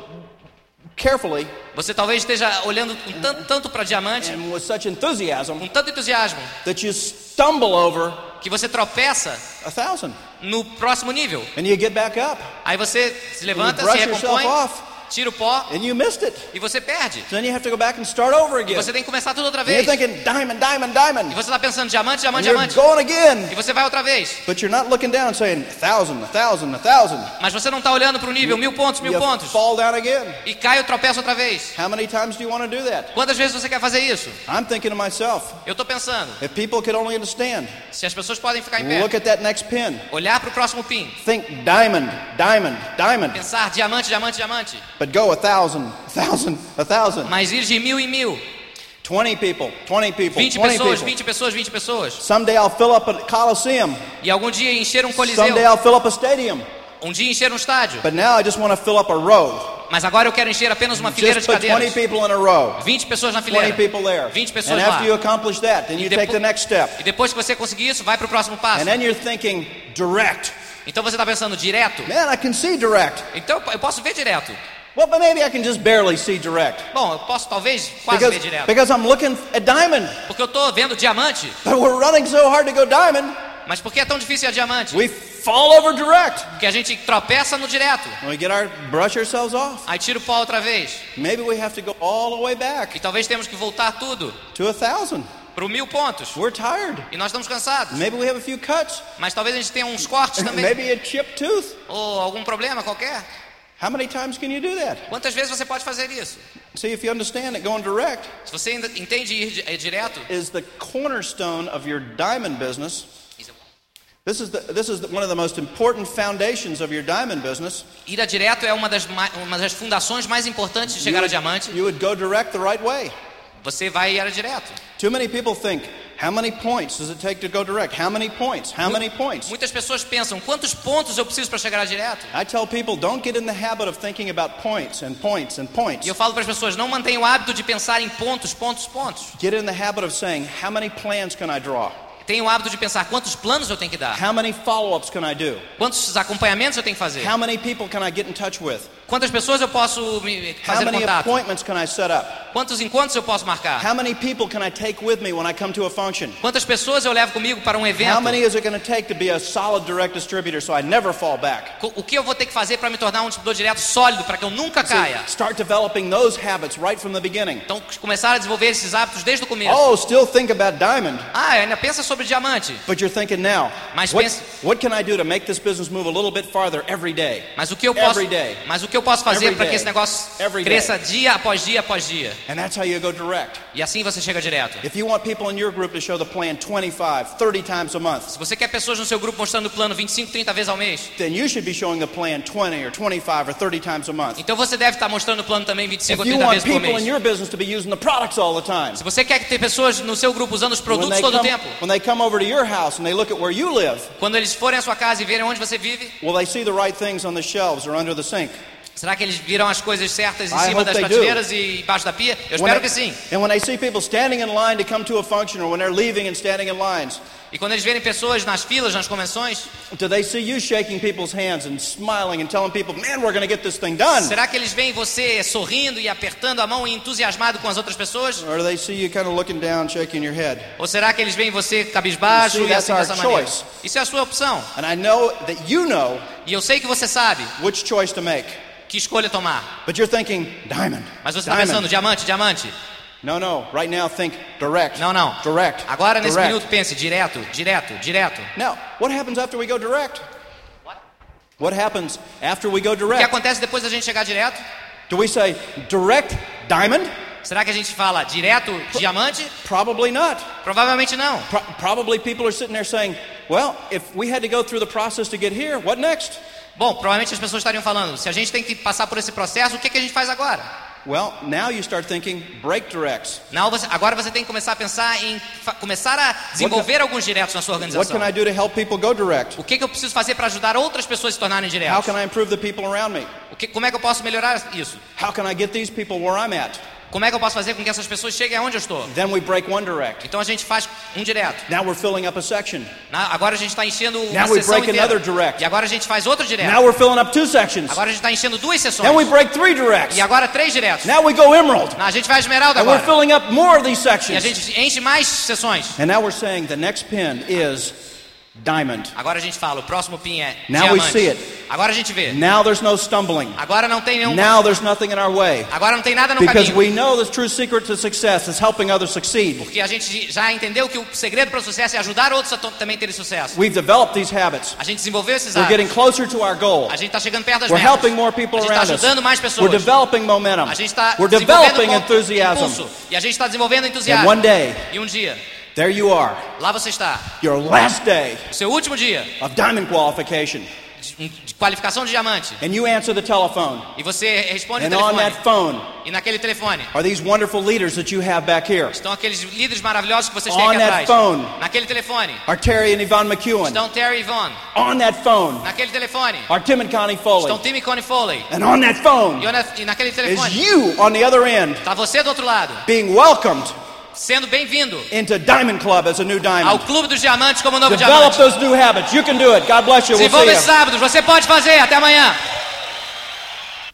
[SPEAKER 2] carefully
[SPEAKER 1] Você talvez esteja olhando com tanto, tanto para diamante,
[SPEAKER 2] and with such enthusiasm
[SPEAKER 1] com tanto entusiasmo,
[SPEAKER 2] that you stumble over
[SPEAKER 1] que você tropeça
[SPEAKER 2] a thousand
[SPEAKER 1] no próximo nível.
[SPEAKER 2] and you get back up
[SPEAKER 1] Aí você se levanta, se
[SPEAKER 2] yourself
[SPEAKER 1] recompõe,
[SPEAKER 2] off.
[SPEAKER 1] Tira o pó
[SPEAKER 2] and you missed it.
[SPEAKER 1] e você perde.
[SPEAKER 2] So then you have to go back and start over
[SPEAKER 1] E
[SPEAKER 2] again.
[SPEAKER 1] você tem que começar tudo outra
[SPEAKER 2] And you're
[SPEAKER 1] vez.
[SPEAKER 2] thinking diamond, diamond,
[SPEAKER 1] E
[SPEAKER 2] diamond.
[SPEAKER 1] você está pensando diamante,
[SPEAKER 2] And
[SPEAKER 1] diamante,
[SPEAKER 2] you're
[SPEAKER 1] diamante.
[SPEAKER 2] going again.
[SPEAKER 1] E você vai outra vez.
[SPEAKER 2] But you're not looking down and saying a thousand, a thousand, a thousand.
[SPEAKER 1] Mas você não está olhando para o nível, mil pontos, mil
[SPEAKER 2] You
[SPEAKER 1] pontos.
[SPEAKER 2] fall down again.
[SPEAKER 1] E cai ou tropeça outra vez.
[SPEAKER 2] How many times do you want to do that?
[SPEAKER 1] Quantas vezes você quer fazer isso?
[SPEAKER 2] I'm thinking to myself,
[SPEAKER 1] Eu estou pensando,
[SPEAKER 2] if people could only understand,
[SPEAKER 1] se as pessoas podem ficar em pé,
[SPEAKER 2] look at that next pin.
[SPEAKER 1] olhar para o próximo pin,
[SPEAKER 2] Think diamond, diamond, diamond.
[SPEAKER 1] pensar diamante, diamante, diamante,
[SPEAKER 2] But go a thousand, a thousand, a thousand.
[SPEAKER 1] mas ir de mil em mil.
[SPEAKER 2] 20 people, 20 people,
[SPEAKER 1] 20
[SPEAKER 2] 20
[SPEAKER 1] pessoas,
[SPEAKER 2] people.
[SPEAKER 1] 20 pessoas, 20 pessoas.
[SPEAKER 2] Someday I'll fill up a coliseum.
[SPEAKER 1] E algum dia encher um coliseu.
[SPEAKER 2] Someday I'll fill up a stadium.
[SPEAKER 1] Um dia encher um estádio.
[SPEAKER 2] But now I just want to fill up a row.
[SPEAKER 1] Mas agora eu quero encher apenas uma fileira
[SPEAKER 2] Just
[SPEAKER 1] de
[SPEAKER 2] 20
[SPEAKER 1] cadeiras.
[SPEAKER 2] people in a row.
[SPEAKER 1] 20 pessoas na
[SPEAKER 2] 20
[SPEAKER 1] fileira.
[SPEAKER 2] people there.
[SPEAKER 1] 20 pessoas
[SPEAKER 2] And
[SPEAKER 1] lá.
[SPEAKER 2] after you accomplish that, then you
[SPEAKER 1] E
[SPEAKER 2] take
[SPEAKER 1] depo-
[SPEAKER 2] the next step.
[SPEAKER 1] E depois que você conseguir isso, vai para o próximo passo.
[SPEAKER 2] And then you're thinking direct.
[SPEAKER 1] Então você está pensando direto?
[SPEAKER 2] Man, I can see direct.
[SPEAKER 1] Então eu posso ver direto.
[SPEAKER 2] Well, but maybe I can just barely see direct.
[SPEAKER 1] Bom, eu posso talvez quase
[SPEAKER 2] Because,
[SPEAKER 1] ver direto.
[SPEAKER 2] because I'm looking at diamond.
[SPEAKER 1] Porque eu estou vendo diamante.
[SPEAKER 2] But we're running so hard to go diamond,
[SPEAKER 1] Mas por que é tão difícil a diamante?
[SPEAKER 2] we fall over direct.
[SPEAKER 1] Porque a gente tropeça no direto.
[SPEAKER 2] And we get our brush ourselves off.
[SPEAKER 1] Aí tira o pó outra vez.
[SPEAKER 2] Maybe we have to go all the way back
[SPEAKER 1] E talvez temos que voltar tudo
[SPEAKER 2] to a thousand.
[SPEAKER 1] para mil pontos.
[SPEAKER 2] We're tired.
[SPEAKER 1] E nós estamos cansados.
[SPEAKER 2] Maybe we have a few cuts.
[SPEAKER 1] Mas talvez a gente tenha uns cortes também.
[SPEAKER 2] Maybe a chipped tooth.
[SPEAKER 1] Ou algum problema qualquer.
[SPEAKER 2] How many times can you do that?
[SPEAKER 1] Quantas vezes você pode fazer isso?
[SPEAKER 2] See, if you understand that going direct
[SPEAKER 1] Se você entende ir direto,
[SPEAKER 2] is the cornerstone of your diamond business, this is, the, this is the, one of the most important foundations of your diamond business.
[SPEAKER 1] ir direto é uma das, uma das fundações mais importantes de
[SPEAKER 2] You
[SPEAKER 1] chegar a diamante.
[SPEAKER 2] you would go direct the right way.
[SPEAKER 1] Você vai ir a direto.
[SPEAKER 2] Too many people think, how many points does it take to go direct? How many points? How many points?
[SPEAKER 1] Muitas pessoas pensam, quantos pontos eu preciso para chegar direto?
[SPEAKER 2] I tell people, don't get in the habit of thinking about points and points and points.
[SPEAKER 1] E eu falo para as pessoas, não mantenha o hábito de pensar em pontos, pontos, pontos.
[SPEAKER 2] Get in the habit of saying, how many plans can I draw?
[SPEAKER 1] Tenha o hábito de pensar quantos planos eu tenho que dar,
[SPEAKER 2] How many follow-ups can I do?
[SPEAKER 1] quantos acompanhamentos eu tenho que fazer,
[SPEAKER 2] How many people can I get in touch with?
[SPEAKER 1] Quantas pessoas eu posso me
[SPEAKER 2] How
[SPEAKER 1] fazer
[SPEAKER 2] many
[SPEAKER 1] contato,
[SPEAKER 2] appointments can I set up?
[SPEAKER 1] quantos encontros eu posso marcar,
[SPEAKER 2] How many people can I take with me when I come to a function?
[SPEAKER 1] quantas pessoas eu levo comigo para um
[SPEAKER 2] How
[SPEAKER 1] evento,
[SPEAKER 2] many is it going to take to be a solid direct distributor so I never fall back?
[SPEAKER 1] O que eu vou ter que fazer para me tornar um distribuidor direto sólido para que eu nunca caia.
[SPEAKER 2] start developing those habits right from the beginning.
[SPEAKER 1] Então começar a desenvolver esses hábitos desde o começo.
[SPEAKER 2] Oh, still think about diamond,
[SPEAKER 1] Ah, ainda pensa sobre diamante.
[SPEAKER 2] but you're thinking now,
[SPEAKER 1] Mas
[SPEAKER 2] what,
[SPEAKER 1] pensa-
[SPEAKER 2] what can I do to make this business move a little bit farther every day?
[SPEAKER 1] Mas o que eu posso,
[SPEAKER 2] Every day.
[SPEAKER 1] mas o que eu posso fazer para que esse negócio cresça dia após dia após dia?
[SPEAKER 2] And that's how you go direct.
[SPEAKER 1] E assim você chega direto.
[SPEAKER 2] If you want people in your group to show the plan 25, 30 times a month,
[SPEAKER 1] Se você quer pessoas no seu grupo mostrando o plano 25, 30 vezes ao mês,
[SPEAKER 2] then you should be showing the plan 20 or 25 or 30 times a month.
[SPEAKER 1] então você deve estar mostrando o plano também 25
[SPEAKER 2] If
[SPEAKER 1] ou
[SPEAKER 2] you
[SPEAKER 1] 30
[SPEAKER 2] want
[SPEAKER 1] vezes por
[SPEAKER 2] people in
[SPEAKER 1] mês.
[SPEAKER 2] your business to be using the products all the time,
[SPEAKER 1] Se você quer ter pessoas no seu grupo usando os produtos todo o tempo,
[SPEAKER 2] when they come over to your house and they look at where you live,
[SPEAKER 1] quando eles forem à sua casa e verem onde você vive,
[SPEAKER 2] will they see the right things on the shelves or under the sink?
[SPEAKER 1] Será que eles viram as coisas certas em
[SPEAKER 2] I
[SPEAKER 1] cima das
[SPEAKER 2] do.
[SPEAKER 1] prateleiras e embaixo da pia? Eu
[SPEAKER 2] When
[SPEAKER 1] espero
[SPEAKER 2] they-
[SPEAKER 1] que sim.
[SPEAKER 2] And when they see people standing in line to come to a function or when they're leaving and standing in lines,
[SPEAKER 1] E quando eles verem pessoas nas filas, nas convenções,
[SPEAKER 2] do they see you shaking people's hands and smiling and telling people, man, we're going to get this thing done?
[SPEAKER 1] será que eles veem você sorrindo e apertando a mão e entusiasmado com as outras pessoas?
[SPEAKER 2] Or do they see you kind of looking down, shaking your head?
[SPEAKER 1] Ou será que eles veem você cabisbaixo
[SPEAKER 2] see,
[SPEAKER 1] e assim dessa maneira?
[SPEAKER 2] choice.
[SPEAKER 1] Isso é a sua opção.
[SPEAKER 2] And I know that you know
[SPEAKER 1] E eu sei que você sabe
[SPEAKER 2] which choice to make.
[SPEAKER 1] Que escolha tomar.
[SPEAKER 2] But you're thinking, diamond.
[SPEAKER 1] Mas você está pensando, diamante, diamante.
[SPEAKER 2] No, no. Right now, think direct.
[SPEAKER 1] Não, não.
[SPEAKER 2] Direct.
[SPEAKER 1] Agora, nesse
[SPEAKER 2] direct.
[SPEAKER 1] minuto, pense direto, direto, direto.
[SPEAKER 2] Now, what happens after we go direct? What happens after we go
[SPEAKER 1] O que
[SPEAKER 2] direct?
[SPEAKER 1] acontece depois da gente chegar direto?
[SPEAKER 2] Do we say direct diamond?
[SPEAKER 1] Será que a gente fala direto, diamante?
[SPEAKER 2] Probably not.
[SPEAKER 1] Provavelmente não.
[SPEAKER 2] Pro- probably people are sitting there saying, well, if we had to go through the process to get here, what next?
[SPEAKER 1] Bom, provavelmente as pessoas estariam falando, se a gente tem que passar por esse processo, o que, que a gente faz agora?
[SPEAKER 2] Well, now you start thinking break directs.
[SPEAKER 1] Não, você- agora você tem que começar a pensar em começar a desenvolver alguns diretos na sua
[SPEAKER 2] What
[SPEAKER 1] organização.
[SPEAKER 2] can I do to help people go direct?
[SPEAKER 1] O que, que eu preciso fazer para ajudar outras pessoas a se tornarem
[SPEAKER 2] How
[SPEAKER 1] diretos?
[SPEAKER 2] can I improve the people around me?
[SPEAKER 1] O que, como é que eu posso melhorar isso?
[SPEAKER 2] How can I get these people where I'm at?
[SPEAKER 1] Como é que eu posso fazer com que essas pessoas cheguem aonde eu estou?
[SPEAKER 2] Then we break one direct.
[SPEAKER 1] Então a gente faz um direto.
[SPEAKER 2] Now we're filling up a section.
[SPEAKER 1] Na- Agora a gente está enchendo uma
[SPEAKER 2] Now we
[SPEAKER 1] sessão
[SPEAKER 2] break
[SPEAKER 1] inteira.
[SPEAKER 2] another direct.
[SPEAKER 1] E agora a gente faz outro direto.
[SPEAKER 2] Now we're filling up two sections.
[SPEAKER 1] Agora a gente está enchendo duas sessões.
[SPEAKER 2] Then we break three directs.
[SPEAKER 1] E agora três diretos.
[SPEAKER 2] Now we go emerald.
[SPEAKER 1] Não, a gente vai esmeralda
[SPEAKER 2] And we're
[SPEAKER 1] agora.
[SPEAKER 2] filling up more of these
[SPEAKER 1] E a
[SPEAKER 2] sections.
[SPEAKER 1] gente enche mais sessões.
[SPEAKER 2] And now we're saying the next pin is diamond.
[SPEAKER 1] Agora a gente fala, o próximo pin é
[SPEAKER 2] Now we
[SPEAKER 1] diamante.
[SPEAKER 2] see it.
[SPEAKER 1] Agora a gente vê.
[SPEAKER 2] Now there's no stumbling.
[SPEAKER 1] Agora não tem nenhum.
[SPEAKER 2] Now there's nothing in our way.
[SPEAKER 1] Agora não tem nada no
[SPEAKER 2] Because
[SPEAKER 1] caminho.
[SPEAKER 2] we know the true secret to success is helping others succeed.
[SPEAKER 1] Porque a gente já entendeu que o segredo para o sucesso é ajudar outros a também terem sucesso.
[SPEAKER 2] We've developed these habits.
[SPEAKER 1] A gente desenvolveu esses
[SPEAKER 2] We're getting
[SPEAKER 1] hábitos.
[SPEAKER 2] closer to our goal.
[SPEAKER 1] A gente está chegando perto das
[SPEAKER 2] We're
[SPEAKER 1] metas.
[SPEAKER 2] helping more people
[SPEAKER 1] a gente está
[SPEAKER 2] around us.
[SPEAKER 1] ajudando mais
[SPEAKER 2] We're
[SPEAKER 1] pessoas.
[SPEAKER 2] developing momentum.
[SPEAKER 1] A gente está
[SPEAKER 2] We're
[SPEAKER 1] desenvolvendo
[SPEAKER 2] developing enthusiasm.
[SPEAKER 1] impulso. E a gente está desenvolvendo
[SPEAKER 2] And
[SPEAKER 1] entusiasmo.
[SPEAKER 2] one day,
[SPEAKER 1] E um dia,
[SPEAKER 2] there you are,
[SPEAKER 1] lá você está.
[SPEAKER 2] your last day
[SPEAKER 1] seu último dia
[SPEAKER 2] of diamond qualification.
[SPEAKER 1] de, de qualificação de diamante.
[SPEAKER 2] And you answer the telephone.
[SPEAKER 1] E você responde o
[SPEAKER 2] And on that phone
[SPEAKER 1] E naquele telefone
[SPEAKER 2] are these wonderful leaders that you have back here.
[SPEAKER 1] estão aqueles líderes maravilhosos que vocês
[SPEAKER 2] On
[SPEAKER 1] têm aqui
[SPEAKER 2] that
[SPEAKER 1] atrás.
[SPEAKER 2] phone.
[SPEAKER 1] Naquele telefone
[SPEAKER 2] Are Terry and Yvonne McEwen.
[SPEAKER 1] estão Terry e Yvonne.
[SPEAKER 2] On that phone
[SPEAKER 1] Naquele telefone
[SPEAKER 2] are Tim and Connie Foley.
[SPEAKER 1] estão Tim e Connie Foley.
[SPEAKER 2] And on that phone
[SPEAKER 1] E, e naquele
[SPEAKER 2] is you on the other end
[SPEAKER 1] está você do outro lado,
[SPEAKER 2] being welcomed
[SPEAKER 1] sendo bem-vindo
[SPEAKER 2] into Diamond Club as a new
[SPEAKER 1] ao
[SPEAKER 2] diamond.
[SPEAKER 1] Clube dos Diamantes como novo
[SPEAKER 2] Develop
[SPEAKER 1] diamante.
[SPEAKER 2] those new habits. You can do it. God bless you. We'll see
[SPEAKER 1] Desenvolva esses hábitos. Você pode fazer. Até amanhã.